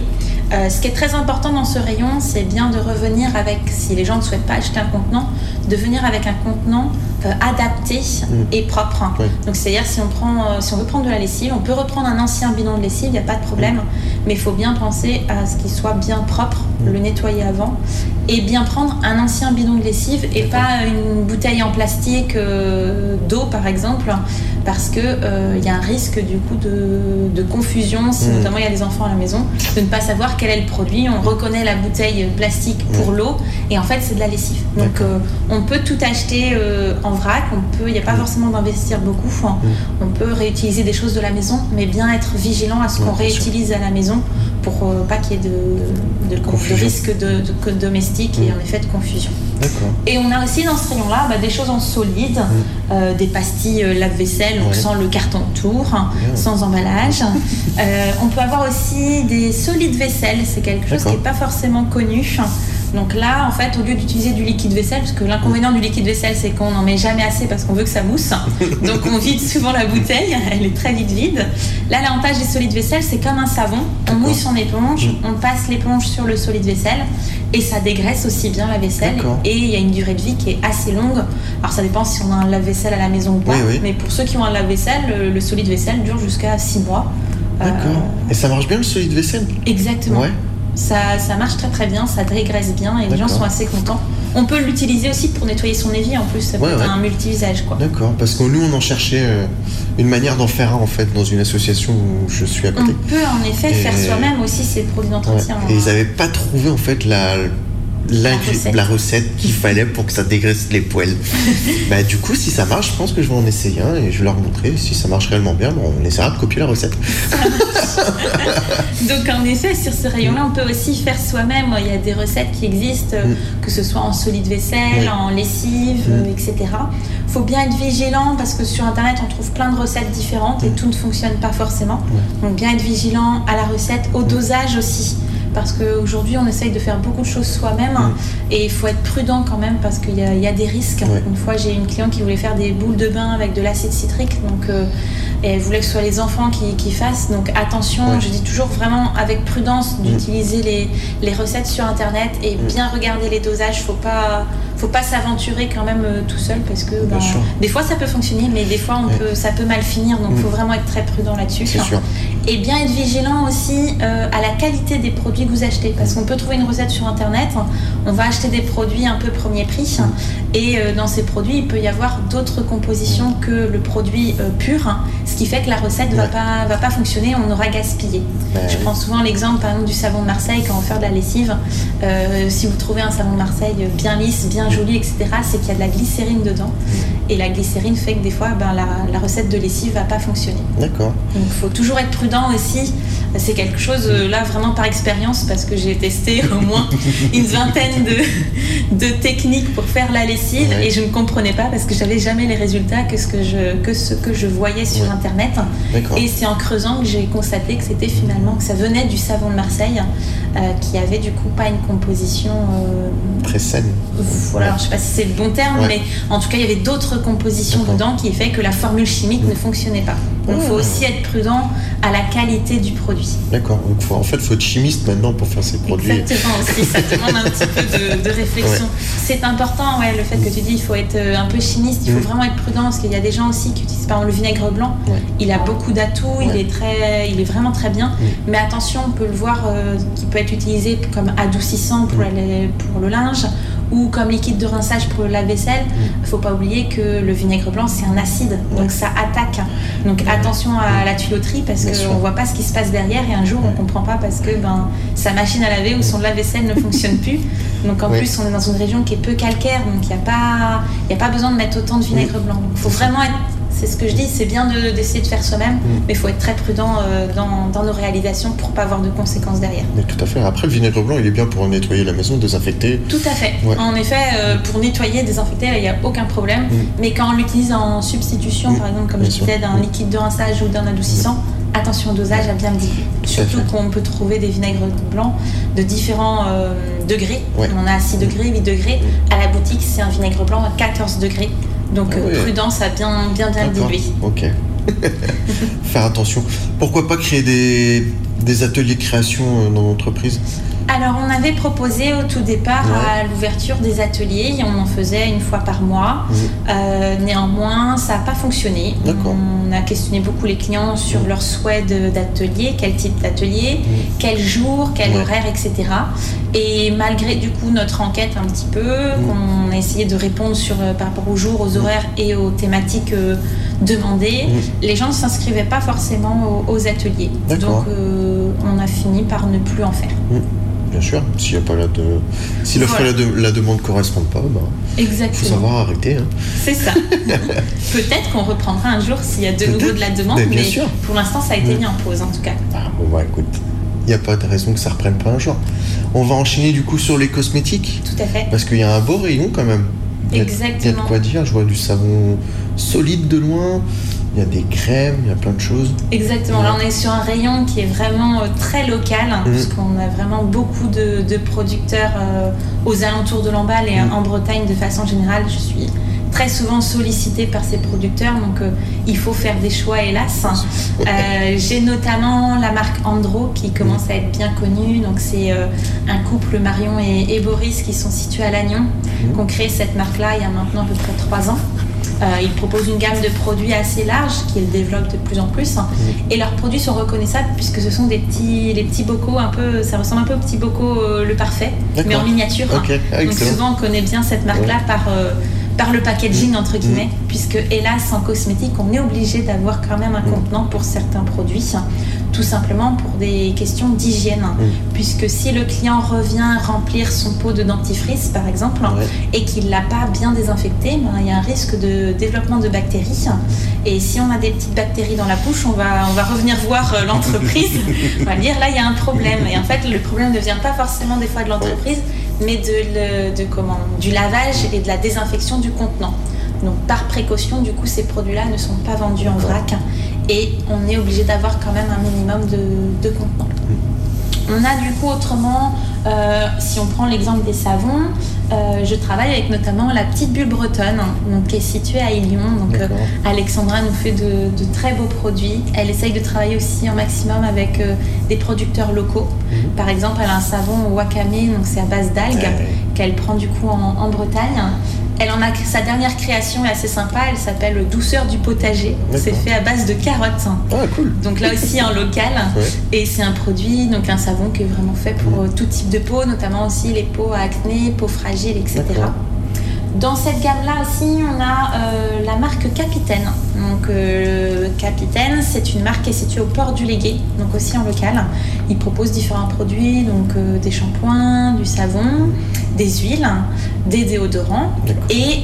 [SPEAKER 9] Euh, ce qui est très important dans ce rayon, c'est bien de revenir avec, si les gens ne souhaitent pas acheter un contenant, de venir avec un contenant euh, adapté et propre. Donc c'est-à-dire si on prend, euh, si on veut prendre de la lessive, on peut reprendre un ancien bidon de lessive, il n'y a pas de problème, mais il faut bien penser à ce qu'il soit bien propre, le nettoyer avant, et bien prendre un ancien bidon de lessive et pas une bouteille en plastique euh, d'eau par exemple, parce que euh, il y a un risque du coup de, de confusion si
[SPEAKER 8] Mm.
[SPEAKER 9] notamment il y a des enfants à la maison, de ne pas savoir quel est le produit. On reconnaît la bouteille plastique pour l'eau et en fait c'est de la lessive. Donc euh, on peut tout acheter en vrac, on peut, il n'y a pas forcément d'investir beaucoup. Enfin, On peut réutiliser des choses de la maison, mais bien être vigilant à ce qu'on réutilise à la maison pour pas qu'il y ait de, de, risque de, de- que domestique et en effet de confusion. Et on a aussi dans ce rayon-là bah, des choses en solide, euh, des pastilles euh, lave-vaisselle, donc
[SPEAKER 8] Ouais.
[SPEAKER 9] sans le carton
[SPEAKER 8] Bien.
[SPEAKER 9] sans emballage. Euh, on peut avoir aussi des solides vaisselle, c'est quelque chose qui n'est pas forcément connu. Donc là, en fait, au lieu d'utiliser du liquide vaisselle, parce que l'inconvénient du liquide vaisselle, c'est qu'on n'en met jamais assez parce qu'on veut que ça mousse. Donc on vide souvent la bouteille, elle est très vite vide. Là, l'avantage des solides vaisselle, c'est comme un savon. On mouille son éponge, on passe l'éponge sur le solide vaisselle et ça dégraisse aussi bien la vaisselle. Et il y a une durée de vie qui est assez longue. Alors ça dépend si on a un lave-vaisselle à la maison ou pas.
[SPEAKER 8] Oui, oui.
[SPEAKER 9] Mais pour ceux qui ont un lave-vaisselle, le, solide vaisselle dure jusqu'à 6 mois. Euh,
[SPEAKER 8] D'accord. Et ça marche bien le solide vaisselle?
[SPEAKER 9] Exactement.
[SPEAKER 8] Ouais.
[SPEAKER 9] Ça, ça marche très très bien, ça dégraisse bien et les gens sont assez contents. On peut l'utiliser aussi pour nettoyer son évier en plus, ça peut
[SPEAKER 8] Ouais,
[SPEAKER 9] être
[SPEAKER 8] ouais.
[SPEAKER 9] un multi-usage quoi.
[SPEAKER 8] D'accord. Parce que nous, on en cherchait euh, une manière d'en faire un en fait dans une association où je suis à
[SPEAKER 9] On
[SPEAKER 8] côté.
[SPEAKER 9] peut en effet
[SPEAKER 8] Et-
[SPEAKER 9] faire soi-même aussi ces produits
[SPEAKER 8] Ouais.
[SPEAKER 9] d'entretien.
[SPEAKER 8] Et ils n'avaient pas trouvé en fait la,
[SPEAKER 9] recette.
[SPEAKER 8] la recette qu'il fallait pour que ça dégraisse les poêles. bah, du coup, si ça marche, je pense que je vais en essayer un et je vais leur montrer. Si ça marche réellement bien, bon, on essaiera de copier la recette.
[SPEAKER 9] Donc en effet, sur ce rayon-là, on peut aussi faire soi-même. Il y a des recettes qui existent, euh, que ce soit en solide vaisselle,
[SPEAKER 8] Mm. Oui.
[SPEAKER 9] en lessive,
[SPEAKER 8] Mm.
[SPEAKER 9] euh, etc. Il faut bien être vigilant parce que sur Internet, on trouve plein de recettes différentes
[SPEAKER 8] Mm.
[SPEAKER 9] et tout ne fonctionne pas forcément. Donc bien être vigilant à la recette,
[SPEAKER 8] Mm.
[SPEAKER 9] au dosage aussi. Parce qu'aujourd'hui, on essaye de faire beaucoup de choses soi-même et il faut être prudent quand même parce qu'il y, a- il y a des risques.
[SPEAKER 8] Ouais.
[SPEAKER 9] Une fois, j'ai une cliente qui voulait faire des boules de bain avec de l'acide citrique. Donc, euh, et elle voulait que ce soit les enfants qui, qui fassent. Donc attention,
[SPEAKER 8] Ouais.
[SPEAKER 9] je dis toujours vraiment avec prudence d'utiliser les, les recettes sur internet et bien regarder les dosages. Faut pas, faut pas s'aventurer quand même euh, tout seul parce que ben, des fois ça peut fonctionner, mais des fois on
[SPEAKER 8] Ouais.
[SPEAKER 9] peut, ça peut mal finir. Donc
[SPEAKER 8] Mm.
[SPEAKER 9] faut vraiment être très prudent là-dessus. Et bien être vigilant aussi euh, à la qualité des produits que vous achetez. Parce qu'on peut trouver une recette sur Internet, on va acheter des produits un peu premier prix. Et euh, dans ces produits, il peut y avoir d'autres compositions que le produit euh, pur. hein, ce qui fait que la recette ne va, pas, va pas fonctionner, on aura gaspillé. Je
[SPEAKER 8] oui.
[SPEAKER 9] prends souvent l'exemple par exemple du savon de Marseille quand on faire de la lessive. Si vous trouvez un savon de Marseille bien lisse, bien joli, etc., c'est qu'il y a de la glycérine dedans. Et la glycérine fait que des fois, ben, la, la recette de lessive va pas fonctionner.
[SPEAKER 8] D'accord.
[SPEAKER 9] Donc il faut toujours être prudent aussi. C'est quelque chose, euh, là, vraiment par expérience, parce que j'ai testé au moins une vingtaine de, de techniques pour faire la lessive
[SPEAKER 8] Ouais.
[SPEAKER 9] et je ne comprenais pas parce que j'avais jamais les résultats que ce que je, que ce que je voyais sur
[SPEAKER 8] Ouais.
[SPEAKER 9] Internet. Et c'est en creusant que j'ai constaté que c'était finalement, que ça venait du savon de Marseille, euh, qui avait du coup pas une composition... euh,
[SPEAKER 8] Très saine.
[SPEAKER 9] voilà, alors, je sais pas si c'est le bon terme,
[SPEAKER 8] Ouais.
[SPEAKER 9] mais en tout cas, il y avait d'autres compositions dedans qui fait que la formule chimique ne fonctionnait pas. Donc, il faut
[SPEAKER 8] Ah.
[SPEAKER 9] aussi être prudent à la qualité du produit.
[SPEAKER 8] D'accord. Donc, faut- en fait, il faut être chimiste maintenant pour faire ces produits.
[SPEAKER 9] Exactement aussi, ça demande un petit peu de, de réflexion.
[SPEAKER 8] Ouais.
[SPEAKER 9] C'est important, ouais, le fait que tu dis il faut être euh, un peu chimiste, il faut
[SPEAKER 8] Mm.
[SPEAKER 9] vraiment être prudent parce qu'il y a des gens aussi qui utilisent par exemple le vinaigre blanc.
[SPEAKER 8] Ouais.
[SPEAKER 9] Il a beaucoup d'atouts, il
[SPEAKER 8] Ouais.
[SPEAKER 9] est très, il est vraiment très bien.
[SPEAKER 8] Mm.
[SPEAKER 9] Mais attention, on peut le voir euh, qui peut être utilisé comme adoucissant pour,
[SPEAKER 8] Mm.
[SPEAKER 9] pour le linge ou comme liquide de rinçage pour le lave-vaisselle. Il faut pas oublier que le vinaigre blanc c'est un acide, donc ça attaque. Donc attention à la tuyauterie parce qu'on voit pas ce qui se passe derrière et un jour on comprend pas parce que ben sa machine à laver ou son lave-vaisselle ne fonctionne plus. Donc en
[SPEAKER 8] Oui.
[SPEAKER 9] plus on est dans une région qui est peu calcaire, donc il n'y a pas il y a pas besoin de mettre autant de vinaigre blanc. Il faut vraiment être c'est ce que je dis, c'est bien de- d'essayer de, faire soi-même, mais il faut être très prudent euh, dans, dans nos réalisations pour pas avoir de conséquences derrière.
[SPEAKER 8] Mais tout à fait. Après, le vinaigre blanc, il est bien pour nettoyer la maison, désinfecter.
[SPEAKER 9] Tout à fait.
[SPEAKER 8] Ouais.
[SPEAKER 9] En effet, euh, pour nettoyer, désinfecter, il n'y a aucun problème.
[SPEAKER 8] Mm.
[SPEAKER 9] Mais quand on l'utilise en substitution,
[SPEAKER 8] Mm.
[SPEAKER 9] par exemple, comme
[SPEAKER 8] Bien
[SPEAKER 9] je disais, d'un
[SPEAKER 8] Mm.
[SPEAKER 9] liquide de rinçage ou d'un adoucissant, attention au dosage à bien le
[SPEAKER 8] à
[SPEAKER 9] Surtout qu'on peut trouver des vinaigres blancs de différents euh, degrés.
[SPEAKER 8] Ouais.
[SPEAKER 9] On a 6 degrés, 8 degrés. À la boutique, c'est un vinaigre blanc à 14 degrés. Donc
[SPEAKER 8] Ah
[SPEAKER 9] euh, prudence à bien bien, bien
[SPEAKER 8] D'accord.
[SPEAKER 9] diluer.
[SPEAKER 8] Ok. Faire attention. Pourquoi pas créer des, des ateliers de création euh, dans l'entreprise?
[SPEAKER 9] Alors, on avait proposé au tout départ
[SPEAKER 8] Ouais.
[SPEAKER 9] à l'ouverture des ateliers, et on en faisait une fois par mois.
[SPEAKER 8] Mhm.
[SPEAKER 9] Euh, néanmoins, ça n'a pas fonctionné. On a questionné beaucoup les clients sur
[SPEAKER 8] Mhm.
[SPEAKER 9] leur souhait d'atelier, quel type d'atelier, quel jour, quel
[SPEAKER 8] Ouais.
[SPEAKER 9] horaire, etc. Et malgré du coup notre enquête un petit peu, qu'on a essayé de répondre sur, euh, par rapport aux jours, aux horaires et aux thématiques euh, demandées, les gens ne s'inscrivaient pas forcément aux, aux ateliers. Donc euh, on a fini par ne plus en faire.
[SPEAKER 8] Bien sûr. S'il a pas la de... Si l'offre
[SPEAKER 9] Voilà.
[SPEAKER 8] et la, de- la demande ne correspondent pas, bah, faut
[SPEAKER 9] Exactement.
[SPEAKER 8] savoir arrêter. hein.
[SPEAKER 9] C'est ça. Peut-être qu'on reprendra un jour s'il y a de nouveau de la demande,
[SPEAKER 8] Mais
[SPEAKER 9] mais,
[SPEAKER 8] bien sûr.
[SPEAKER 9] pour l'instant ça a été mis en pause en tout cas.
[SPEAKER 8] Ah, bon, bah écoute, il n'y a pas de raison que ça reprenne pas un jour. On va enchaîner du coup sur les cosmétiques.
[SPEAKER 9] Tout à fait.
[SPEAKER 8] Parce qu'il y a un beau rayon quand même. Il a- Il y a de
[SPEAKER 9] Exactement.
[SPEAKER 8] quoi dire. Je vois du savon solide de loin. Il y a des crèmes, il y a plein de choses.
[SPEAKER 9] Exactement. Là, on est sur un rayon qui est vraiment euh, très local, hein,
[SPEAKER 8] Mm.
[SPEAKER 9] puisqu'on a vraiment beaucoup de, de producteurs euh, aux alentours de l'Embal et
[SPEAKER 8] Mm.
[SPEAKER 9] en Bretagne de façon générale. Je suis très souvent sollicitée par ces producteurs, donc euh, il faut faire des choix, hélas. Euh, J'ai notamment la marque Andro qui commence à être bien connue. Donc, c'est euh, un couple, Marion et, et Boris, qui sont situés à Lannion, qui ont créé cette marque-là il y a maintenant à peu près trois ans. Euh, ils proposent une gamme de produits assez large qu'ils développent de plus en plus. Et leurs produits sont reconnaissables puisque ce sont des petits, les petits bocaux un peu, ça ressemble un peu au petit bocaux euh, le parfait, mais en miniature.
[SPEAKER 8] Ah,
[SPEAKER 9] Donc souvent on connaît bien cette marque-là par, euh, par le packaging entre guillemets,
[SPEAKER 8] Mm.
[SPEAKER 9] puisque hélas en cosmétique on est obligé d'avoir quand même un
[SPEAKER 8] Mm.
[SPEAKER 9] contenant pour certains produits, tout simplement pour des questions d'hygiène, puisque si le client revient remplir son pot de dentifrice par exemple
[SPEAKER 8] Ouais.
[SPEAKER 9] et qu'il l'a pas bien désinfecté, ben, il y a un risque de développement de bactéries. Et si on a des petites bactéries dans la bouche, on va, on va revenir voir euh, l'entreprise. on va dire là, il y a un problème. Et en fait, le problème ne vient pas forcément des fois de l'entreprise, mais de, le- de comment, du lavage et de la désinfection du contenant. Donc par précaution, du coup, ces produits-là ne sont pas vendus en vrac et on est obligé d'avoir quand même un minimum de, de contenant. On a du coup autrement Euh, si on prend l'exemple des savons, euh, je travaille avec notamment la petite bulle bretonne, donc, qui est située à Ilion. Donc, euh, Alexandra nous fait de, de très beaux produits. Elle essaye de travailler aussi un maximum avec des producteurs locaux. Par exemple, elle a un savon au wakame, donc c'est à base d'algues, qu'elle prend du coup en, en Bretagne. Elle en a sa dernière création est assez sympa. Elle s'appelle Douceur du potager. C'est fait à base de carottes.
[SPEAKER 8] Ah, cool.
[SPEAKER 9] Donc là aussi en local.
[SPEAKER 8] Ouais.
[SPEAKER 9] Et c'est un produit, donc un savon qui est vraiment fait pour euh, tout type de peau, notamment aussi les peaux à acné, peau fragile, etc. Dans cette gamme-là aussi, on a euh, la marque Capitaine. Donc euh, Capitaine, c'est une marque qui est située au port du Légué, donc aussi en local. Ils proposent différents produits, donc euh, des shampoings, du savon, des huiles, des déodorants. Et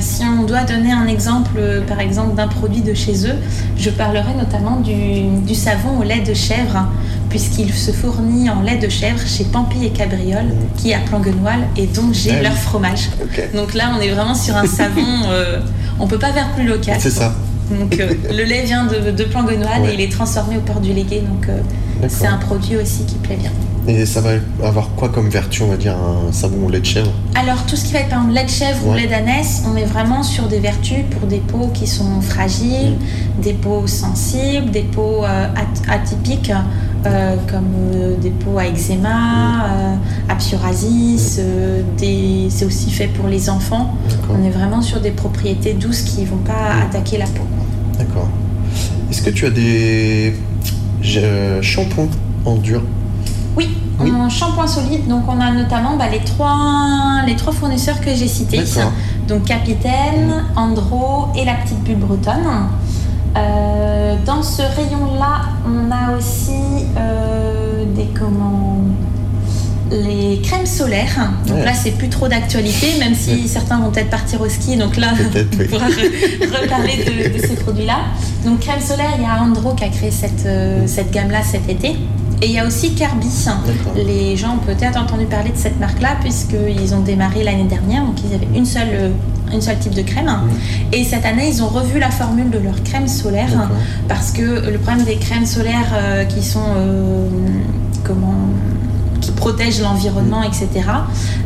[SPEAKER 9] si on doit donner un exemple, par exemple, d'un produit de chez eux, je parlerai notamment du, du savon au lait de chèvre, puisqu'il se fournit en lait de chèvre chez Pampy et Cabriole, qui à Planguenoil, et donc j'ai
[SPEAKER 8] Ah oui.
[SPEAKER 9] leur fromage. Donc là, on est vraiment sur un savon, euh, on peut pas faire plus local.
[SPEAKER 8] C'est ça.
[SPEAKER 9] Donc euh, le lait vient de, de Planguenoil
[SPEAKER 8] Ouais.
[SPEAKER 9] et il est transformé au port du Légué, donc euh, c'est un produit aussi qui plaît bien.
[SPEAKER 8] Et ça va avoir quoi comme vertu, on va dire, un savon au lait de chèvre?
[SPEAKER 9] Alors tout ce qui va être par exemple lait de chèvre ou lait d'ânesse, on est vraiment sur des vertus pour des peaux qui sont fragiles, des peaux sensibles, des peaux euh, at- atypiques euh, comme euh, des peaux à eczéma, euh, à psoriasis, des- c'est aussi fait pour les enfants. On est vraiment sur des propriétés douces qui ne vont pas attaquer la peau.
[SPEAKER 8] D'accord. Est-ce que tu as des shampoings en dur?
[SPEAKER 9] Oui, en shampoing solide, donc on a notamment bah, les, trois, les trois fournisseurs que j'ai cités. Donc Capitaine, Andro et la petite bulle bretonne. Euh, dans ce rayon-là, on a aussi euh, des comment les crèmes solaires. Donc
[SPEAKER 8] Ouais.
[SPEAKER 9] là, c'est plus trop d'actualité, même si certains vont peut-être partir au ski. Donc là,
[SPEAKER 8] oui.
[SPEAKER 9] on pourra re- reparler de, de ces produits-là. Donc crème solaire, il y a Andro qui a créé cette, euh, cette gamme-là cet été. Et il y a aussi Carbi. Les gens ont peut-être entendu parler de cette marque-là puisqu'ils ont démarré l'année dernière. Donc ils avaient une seule, une seule type de crème. Et cette année, ils ont revu la formule de leur crème solaire parce que le problème des crèmes solaires euh, qui sont euh, comment qui protègent l'environnement, etc.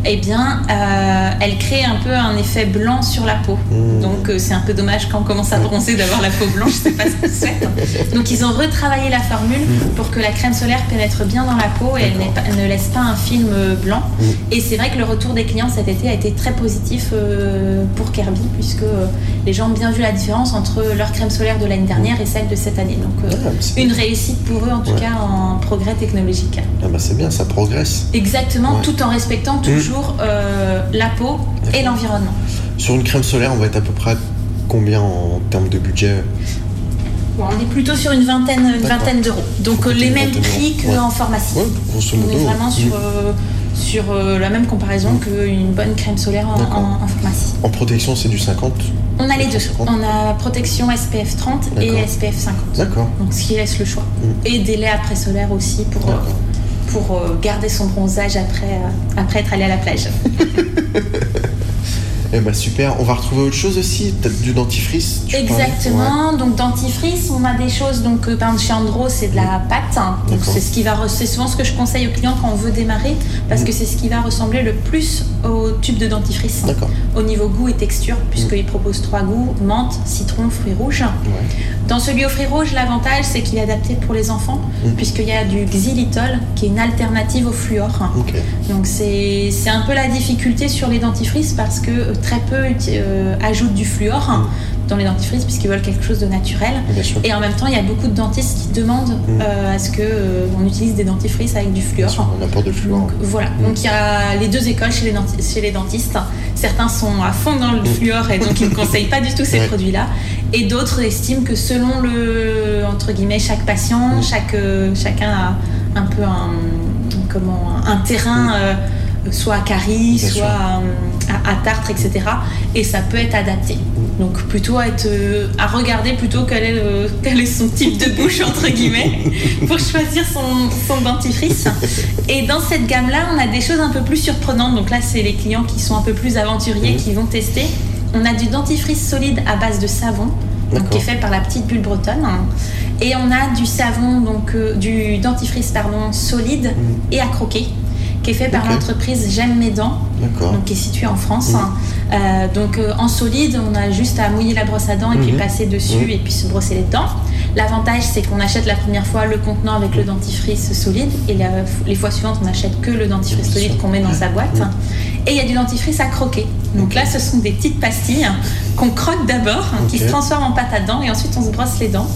[SPEAKER 9] Eh bien, euh, elle crée un peu un effet blanc sur la peau. Donc, euh, c'est un peu dommage quand on commence à bronzer d'avoir la peau blanche, c'est pas ce qu'on souhaite. Donc, ils ont retravaillé la formule pour que la crème solaire pénètre bien dans la peau et elle, n'est pas- elle ne laisse pas un film euh, blanc. Et c'est vrai que le retour des clients cet été a été très positif euh, pour Kirby, puisque euh, les gens ont bien vu la différence entre leur crème solaire de l'année dernière et celle de cette année. Donc,
[SPEAKER 8] Ah,
[SPEAKER 9] une réussite pour eux, en tout
[SPEAKER 8] Ouais.
[SPEAKER 9] cas, en progrès technologique.
[SPEAKER 8] Ah bah c'est bien, ça progresse.
[SPEAKER 9] Exactement,
[SPEAKER 8] Ouais.
[SPEAKER 9] tout en respectant toujours euh, la peau et l'environnement.
[SPEAKER 8] Sur une crème solaire, on va être à peu près à combien en termes de budget?
[SPEAKER 9] Bon, on est plutôt sur une vingtaine, une vingtaine d'euros. Donc euh, les mêmes prix qu'en
[SPEAKER 8] Ouais.
[SPEAKER 9] pharmacie.
[SPEAKER 8] Ouais,
[SPEAKER 9] on est vraiment sur,
[SPEAKER 8] Mm.
[SPEAKER 9] euh, sur la même comparaison qu'une bonne crème solaire en,
[SPEAKER 8] D'accord.
[SPEAKER 9] en- en pharmacie.
[SPEAKER 8] En protection, c'est du 50
[SPEAKER 9] On a les deux.
[SPEAKER 8] 50.
[SPEAKER 9] On a protection SPF 30 et. SPF 50.
[SPEAKER 8] D'accord.
[SPEAKER 9] Donc ce qui laisse le choix.
[SPEAKER 8] Mm.
[SPEAKER 9] Et des laits après solaire aussi pour, pour euh, garder son bronzage après, euh, après être allé à la plage.
[SPEAKER 8] Eh bah super, on va retrouver autre chose aussi, du dentifrice tu
[SPEAKER 9] Exactement. Donc dentifrice, on a des choses. Donc euh, par exemple chez Andro, c'est de la pâte. hein. Donc c'est ce qui va, re- c'est souvent ce que je conseille aux clients quand on veut démarrer, parce
[SPEAKER 8] Mhm.
[SPEAKER 9] que c'est ce qui va ressembler le plus au tube de dentifrice. Au niveau goût et texture, puisqu'il propose trois goûts menthe, citron, fruits rouges. Dans celui aux fruits rouges, l'avantage c'est qu'il est adapté pour les enfants,
[SPEAKER 8] Mhm.
[SPEAKER 9] puisqu'il y a du xylitol qui est une alternative au fluor.
[SPEAKER 8] Ok.
[SPEAKER 9] Donc c'est c'est un peu la difficulté sur les dentifrices parce que euh, très peu euh, ajoutent du fluor dans les dentifrices puisqu'ils veulent quelque chose de naturel.
[SPEAKER 8] Sûr.
[SPEAKER 9] Et en même temps, il y a beaucoup de dentistes qui demandent
[SPEAKER 8] Mm.
[SPEAKER 9] euh, à ce que euh, on utilise des dentifrices avec du fluor.
[SPEAKER 8] Un apport de fluor.
[SPEAKER 9] Voilà, donc il y a les deux écoles chez les, denti- chez les dentistes. Certains sont à fond dans le fluor et donc ils ne conseillent pas du tout ces
[SPEAKER 8] Ouais.
[SPEAKER 9] produits-là. Et d'autres estiment que selon le, entre guillemets, chaque patient, chaque, chacun a un peu un, comment, un terrain, euh, soit à carie,
[SPEAKER 8] Bien
[SPEAKER 9] soit
[SPEAKER 8] sûr.
[SPEAKER 9] À, tartre, etc. Et ça peut être adapté. Donc plutôt à, être, euh, à regarder plutôt quel est, le- quel est son type de bouche, entre guillemets, pour choisir son, son dentifrice. Et dans cette gamme-là, on a des choses un peu plus surprenantes. Donc là, c'est les clients qui sont un peu plus aventuriers qui vont tester. On a du dentifrice solide à base de savon, donc, qui est fait par la petite bulle bretonne. Et on a du savon, donc euh, du dentifrice pardon, solide et à croquer, qui est fait par l'entreprise J'aime mes dents, donc qui est située en France. Euh, donc euh, en solide, on a juste à mouiller la brosse à dents et puis
[SPEAKER 8] Mhm.
[SPEAKER 9] passer dessus et puis se brosser les dents. L'avantage, c'est qu'on achète la première fois le contenant avec le dentifrice solide et la- les fois suivantes, on achète que le dentifrice solide qu'on met dans sa boîte. Et il y a du dentifrice à croquer. Donc là, ce sont des petites pastilles qu'on croque d'abord, hein, qui se transforment en pâte à dents et ensuite on se brosse les dents.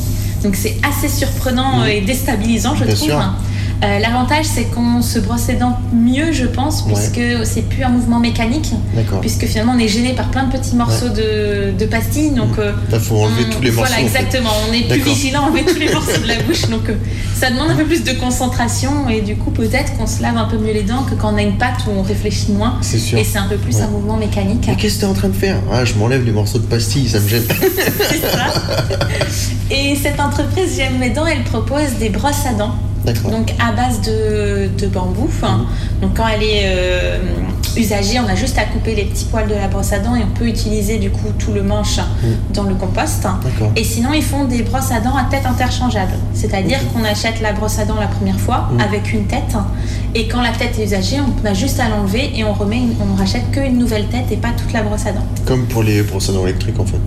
[SPEAKER 9] Donc c'est assez surprenant et déstabilisant, je
[SPEAKER 8] Bien
[SPEAKER 9] trouve.
[SPEAKER 8] sûr.
[SPEAKER 9] Euh, L'avantage, c'est qu'on se brosse les dents mieux, je pense,
[SPEAKER 8] Ouais.
[SPEAKER 9] puisque c'est plus un mouvement mécanique, puisque finalement on est gêné par plein de petits morceaux de, de pastilles. Donc, euh,
[SPEAKER 8] Il faut enlever
[SPEAKER 9] on-
[SPEAKER 8] tous les morceaux.
[SPEAKER 9] Voilà,
[SPEAKER 8] fait.
[SPEAKER 9] exactement. On est plus vigilant à enlever tous les morceaux de la bouche. Donc, euh, ça demande un peu plus de concentration et du coup, peut-être qu'on se lave un peu mieux les dents que quand on a une pâte où on réfléchit moins.
[SPEAKER 8] C'est sûr.
[SPEAKER 9] Et c'est un peu plus
[SPEAKER 8] Ouais.
[SPEAKER 9] un mouvement mécanique.
[SPEAKER 8] Mais qu'est-ce que t'es en train de faire? Ah, je m'enlève les morceaux de pastilles, ça me gêne.
[SPEAKER 9] C'est ça. Et cette entreprise, J'aime mes dents, elle propose des brosses à dents. Donc à base de, de bambou. Enfin, Donc quand elle est euh, usagée, on a juste à couper les petits poils de la brosse à dents et on peut utiliser du coup tout le manche dans le compost. Et sinon, ils font des brosses à dents à tête interchangeable. C'est-à-dire qu'on achète la brosse à dents la première fois
[SPEAKER 8] Mm.
[SPEAKER 9] avec une tête. Et quand la tête est usagée, on a juste à l'enlever et on remet, une- on rachète qu'une nouvelle tête et pas toute la brosse à dents.
[SPEAKER 8] Comme pour les brosses à dents électriques en fait.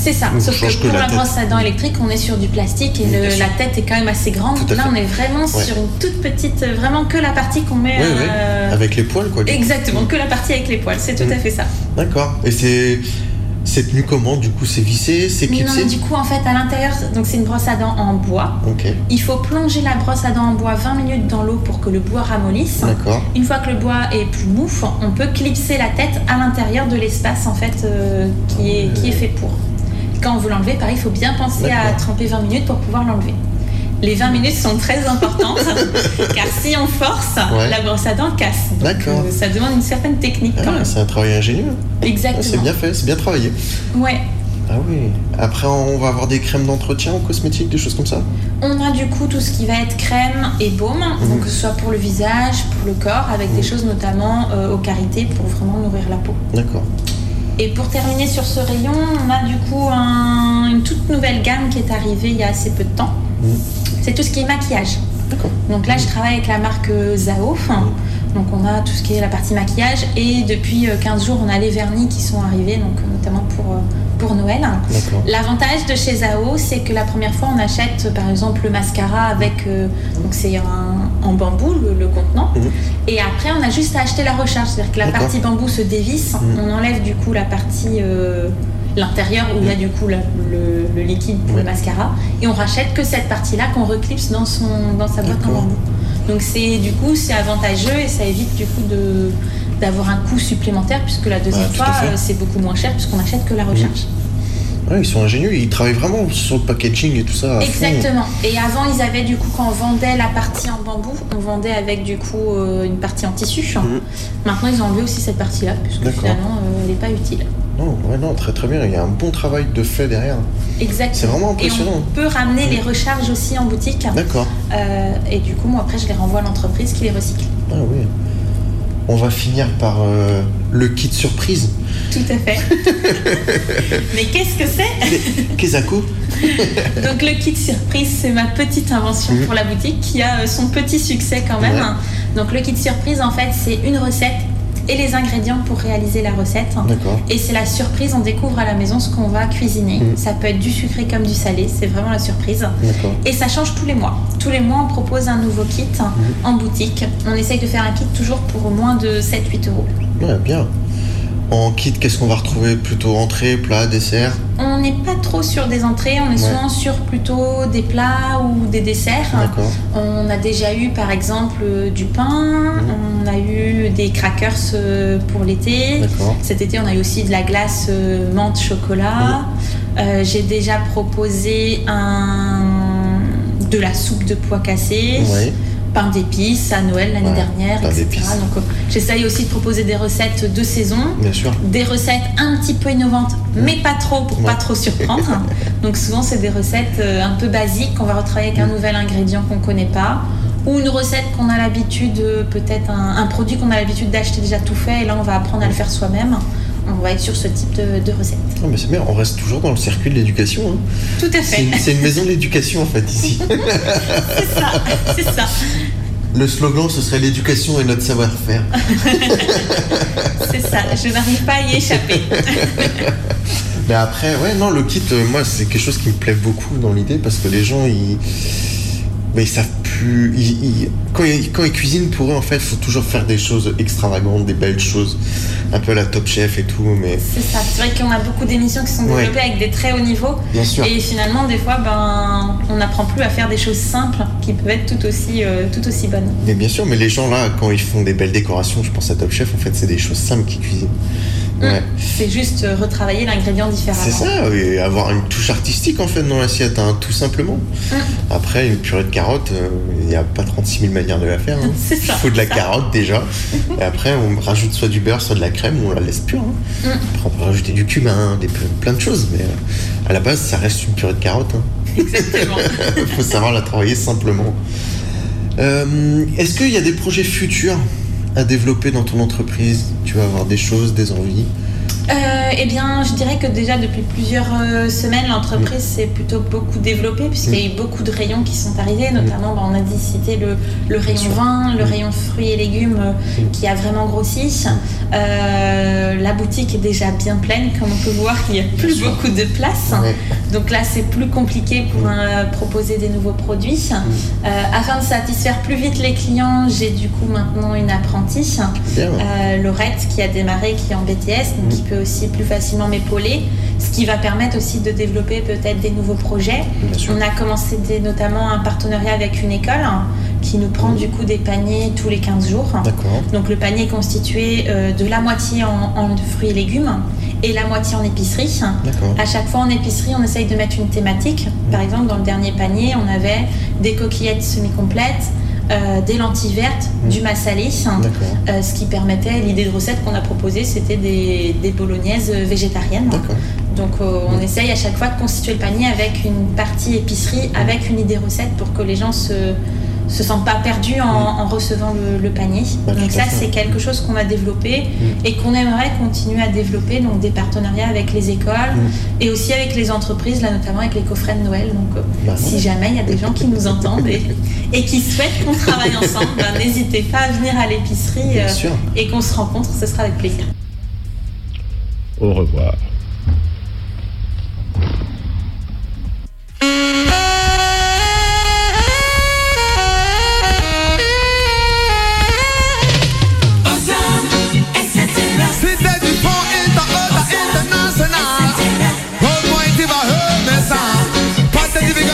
[SPEAKER 9] C'est ça,
[SPEAKER 8] On
[SPEAKER 9] sauf que
[SPEAKER 8] que
[SPEAKER 9] pour
[SPEAKER 8] la
[SPEAKER 9] brosse à dents électrique, on est sur du plastique et le- la tête est quand même assez grande. Là, on est vraiment
[SPEAKER 8] Ouais.
[SPEAKER 9] sur une toute petite, euh, vraiment que la partie qu'on met.
[SPEAKER 8] Ouais, ouais.
[SPEAKER 9] euh,
[SPEAKER 8] Avec les poils quoi.
[SPEAKER 9] Exactement, que la partie avec les poils, c'est tout
[SPEAKER 8] Mm.
[SPEAKER 9] à fait ça.
[SPEAKER 8] D'accord. Et c'est c'est tenu comment Du coup, c'est vissé, c'est clipsé?
[SPEAKER 9] non, du coup, en fait, à l'intérieur, donc c'est une brosse à dents en bois.
[SPEAKER 8] Ok.
[SPEAKER 9] Il faut plonger la brosse à dents en bois 20 minutes dans l'eau pour que le bois ramollisse.
[SPEAKER 8] D'accord.
[SPEAKER 9] Une fois que le bois est plus mou, on peut clipser la tête à l'intérieur de l'espace en fait euh, qui, est, qui est fait pour. Quand on veut l'enlever, pareil, il faut bien penser à tremper 20 minutes pour pouvoir l'enlever. Les 20 minutes sont très importantes car si on force,
[SPEAKER 8] Ouais.
[SPEAKER 9] la brosse à dents casse. Donc,
[SPEAKER 8] D'accord.
[SPEAKER 9] euh, ça demande une certaine technique quand
[SPEAKER 8] Ah,
[SPEAKER 9] même.
[SPEAKER 8] c'est un travail ingénieux.
[SPEAKER 9] Exactement.
[SPEAKER 8] c'est bien fait, c'est bien travaillé.
[SPEAKER 9] Ouais.
[SPEAKER 8] Ah oui. Après, on va avoir des crèmes d'entretien ou cosmétiques, des choses comme ça?
[SPEAKER 9] On a du coup tout ce qui va être crème et baume,
[SPEAKER 8] Mhm.
[SPEAKER 9] donc que ce soit pour le visage, pour le corps, avec des choses notamment euh, aux carités pour vraiment nourrir la peau.
[SPEAKER 8] D'accord.
[SPEAKER 9] Et pour terminer sur ce rayon, on a du coup un- une toute nouvelle gamme qui est arrivée il y a assez peu de temps.
[SPEAKER 8] Mhm.
[SPEAKER 9] C'est tout ce qui est maquillage. Donc là, je travaille avec la marque euh, Zao. Donc on a tout ce qui est la partie maquillage. Et depuis euh, 15 jours, on a les vernis qui sont arrivés, donc euh, notamment pour, euh, pour Noël. L'avantage de chez Zao, c'est que la première fois, on achète euh, par exemple le mascara avec. euh, donc c'est un- en bambou, le, le contenant.
[SPEAKER 8] Mhm.
[SPEAKER 9] Et après, on a juste à acheter la recharge. C'est-à-dire que la partie bambou se dévisse,
[SPEAKER 8] Mhm.
[SPEAKER 9] on enlève du coup la partie. euh, l'intérieur où il y a du coup la- le, le liquide pour le mascara et on rachète que cette partie là qu'on reclipse dans, son, dans sa boîte en bambou donc c'est du coup c'est avantageux et ça évite du coup de d'avoir un coût supplémentaire puisque la deuxième fois c'est beaucoup moins cher puisqu'on achète que la recharge
[SPEAKER 8] Ouais, ils sont ingénieux, ils travaillent vraiment sur le packaging et tout ça. fond.
[SPEAKER 9] Exactement. Et avant, ils avaient du coup, quand on vendait la partie en bambou, on vendait avec du coup euh, une partie en tissu.
[SPEAKER 8] Mhm.
[SPEAKER 9] Maintenant, ils ont enlevé aussi cette partie-là, puisque finalement, euh, elle n'est pas utile.
[SPEAKER 8] Non, ouais, non, très très bien. Il y a un bon travail de fait derrière.
[SPEAKER 9] Exactement.
[SPEAKER 8] C'est vraiment
[SPEAKER 9] Et
[SPEAKER 8] impressionnant.
[SPEAKER 9] on peut ramener les recharges aussi en boutique.
[SPEAKER 8] D'accord.
[SPEAKER 9] Euh, et du coup, moi, après, je les renvoie à l'entreprise qui les recycle.
[SPEAKER 8] Ah oui. On va finir par euh, le kit surprise.
[SPEAKER 9] Tout à fait. Mais qu'est-ce que c'est?
[SPEAKER 8] Kezako.
[SPEAKER 9] Donc le kit surprise, c'est ma petite invention
[SPEAKER 8] Mhm.
[SPEAKER 9] pour la boutique qui a euh, son petit succès quand même.
[SPEAKER 8] Ouais.
[SPEAKER 9] Donc le kit surprise, en fait, c'est une recette et les ingrédients pour réaliser la recette.
[SPEAKER 8] D'accord.
[SPEAKER 9] Et c'est la surprise, on découvre à la maison ce qu'on va cuisiner.
[SPEAKER 8] Mhm.
[SPEAKER 9] Ça peut être du sucré comme du salé, c'est vraiment la surprise.
[SPEAKER 8] D'accord.
[SPEAKER 9] Et ça change tous les mois. Tous les mois, on propose un nouveau kit en boutique. On essaye de faire un kit toujours pour moins de 7-8 euros.
[SPEAKER 8] Ouais, bien. En kit, qu'est-ce qu'on va retrouver Plutôt entrée, plat, dessert
[SPEAKER 9] On n'est pas trop sur des entrées, on est
[SPEAKER 8] Ouais.
[SPEAKER 9] souvent sur plutôt des plats ou des desserts. On a déjà eu par exemple du pain, on a eu des crackers euh, pour l'été. Cet été, on a eu aussi de la glace euh, menthe chocolat. Euh, J'ai déjà proposé un... de la soupe de pois cassés.
[SPEAKER 8] Ouais.
[SPEAKER 9] Pain d'épices à Noël l'année dernière, etc. Donc euh, j'essaye aussi de proposer des recettes de saison
[SPEAKER 8] Bien sûr.
[SPEAKER 9] des recettes un petit peu innovantes, mais pas trop pour pas trop surprendre. Donc souvent c'est des recettes euh, un peu basiques qu'on va retravailler avec un nouvel ingrédient qu'on connaît pas ou une recette qu'on a l'habitude euh, peut-être un, un produit qu'on a l'habitude d'acheter déjà tout fait et là on va apprendre à le faire soi-même. On va être sur ce type de, de recette.
[SPEAKER 8] Ah, mais c'est bien, on reste toujours dans le circuit de l'éducation. hein.
[SPEAKER 9] Tout à fait.
[SPEAKER 8] c'est une maison de l'éducation en fait ici.
[SPEAKER 9] C'est ça, c'est ça.
[SPEAKER 8] Le slogan, ce serait l'éducation et notre savoir-faire.
[SPEAKER 9] C'est ça, je n'arrive pas à y échapper.
[SPEAKER 8] Mais après, ouais, non, le kit, euh, moi, c'est quelque chose qui me plaît beaucoup dans l'idée parce que les gens, ils. Mais ils savent plus. ils- ils- Quand, ils, quand ils cuisinent pour eux, en fait, il faut toujours faire des choses extravagantes, des belles choses. Un peu la top chef et tout, mais.
[SPEAKER 9] C'est ça, c'est vrai qu'on a beaucoup d'émissions qui sont
[SPEAKER 8] Ouais.
[SPEAKER 9] développées avec des très hauts niveaux.
[SPEAKER 8] Bien sûr.
[SPEAKER 9] Et finalement, des fois, ben, on n'apprend plus à faire des choses simples qui peuvent être tout aussi, euh, tout aussi bonnes.
[SPEAKER 8] Mais bien sûr, mais les gens là, quand ils font des belles décorations, je pense à Top Chef, en fait, c'est des choses simples qu'ils cuisinent. Ouais.
[SPEAKER 9] C'est juste euh, retravailler l'ingrédient différemment.
[SPEAKER 8] C'est ça, et avoir une touche artistique en fait dans l'assiette, hein, tout simplement. Après, une purée de carottes, euh, il n'y a pas 36 000 manières de la faire. hein. Il faut de la
[SPEAKER 9] ça.
[SPEAKER 8] carotte déjà. et après, on rajoute soit du beurre, soit de la crème, ou on la laisse pure. hein.
[SPEAKER 9] Mm.
[SPEAKER 8] Après, on peut rajouter du cumin, des, plein de choses, mais euh, à la base, ça reste une purée de carottes. Il faut savoir la travailler simplement. Euh, Est-ce qu'il y a des projets futurs? À développer dans ton entreprise. Tu vas avoir des choses, des envies
[SPEAKER 9] Euh, eh bien, je dirais que déjà depuis plusieurs euh, semaines, l'entreprise s'est plutôt beaucoup développée puisqu'il y a eu beaucoup de rayons qui sont arrivés, notamment bah, on a dit citer le, le rayon vin, le rayon fruits et légumes euh, qui a vraiment grossi. La boutique est déjà bien pleine, comme on peut voir, il n'y a plus beaucoup de place. Donc là, c'est plus compliqué pour proposer des nouveaux produits. Afin de satisfaire plus vite les clients, j'ai du coup maintenant une apprentie, Laurette, qui a démarré, qui est en BTS, donc qui peut aussi plus facilement m'épauler, ce qui va permettre aussi de développer peut-être des nouveaux projets. On a commencé des- notamment un partenariat avec une école hein, qui nous prend du coup des paniers tous les 15 jours. Donc le panier est constitué euh, de la moitié en, en fruits et légumes et la moitié en épicerie. À chaque fois en épicerie, on essaye de mettre une thématique. Par exemple, dans le dernier panier, on avait des coquillettes semi-complètes, euh, des lentilles vertes, du massalé. Euh, ce qui permettait, l'idée de recette qu'on a proposée, c'était des, des bolognaises végétariennes. Donc euh, on essaye à chaque fois de constituer le panier avec une partie épicerie, avec une idée recette pour que les gens se se sentent pas perdus en, en recevant le, le panier.
[SPEAKER 8] Bah,
[SPEAKER 9] donc ça c'est quelque chose qu'on a développé et qu'on aimerait continuer à développer, donc des partenariats avec les écoles et aussi avec les entreprises, là notamment avec les coffrets de Noël. Donc euh,
[SPEAKER 8] Bah,
[SPEAKER 9] si jamais il y a des gens qui nous entendent et, et qui souhaitent qu'on travaille ensemble, ben, n'hésitez pas à venir à l'épicerie euh, et qu'on se rencontre, ce sera avec plaisir.
[SPEAKER 1] Au revoir.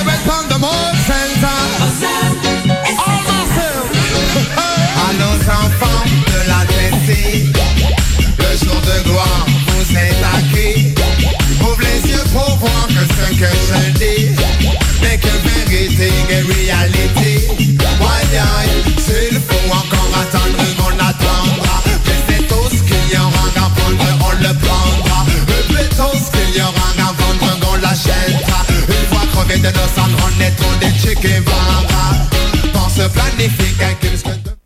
[SPEAKER 13] went from À nos enfants de la Tessie, le jour de gloire vous est acquis. Ouvre les yeux pour voir que ce que je dis n'est que vérité et réalité. Why, s'il faut encore attendre qu'on attend the dust and run to chicken planifique,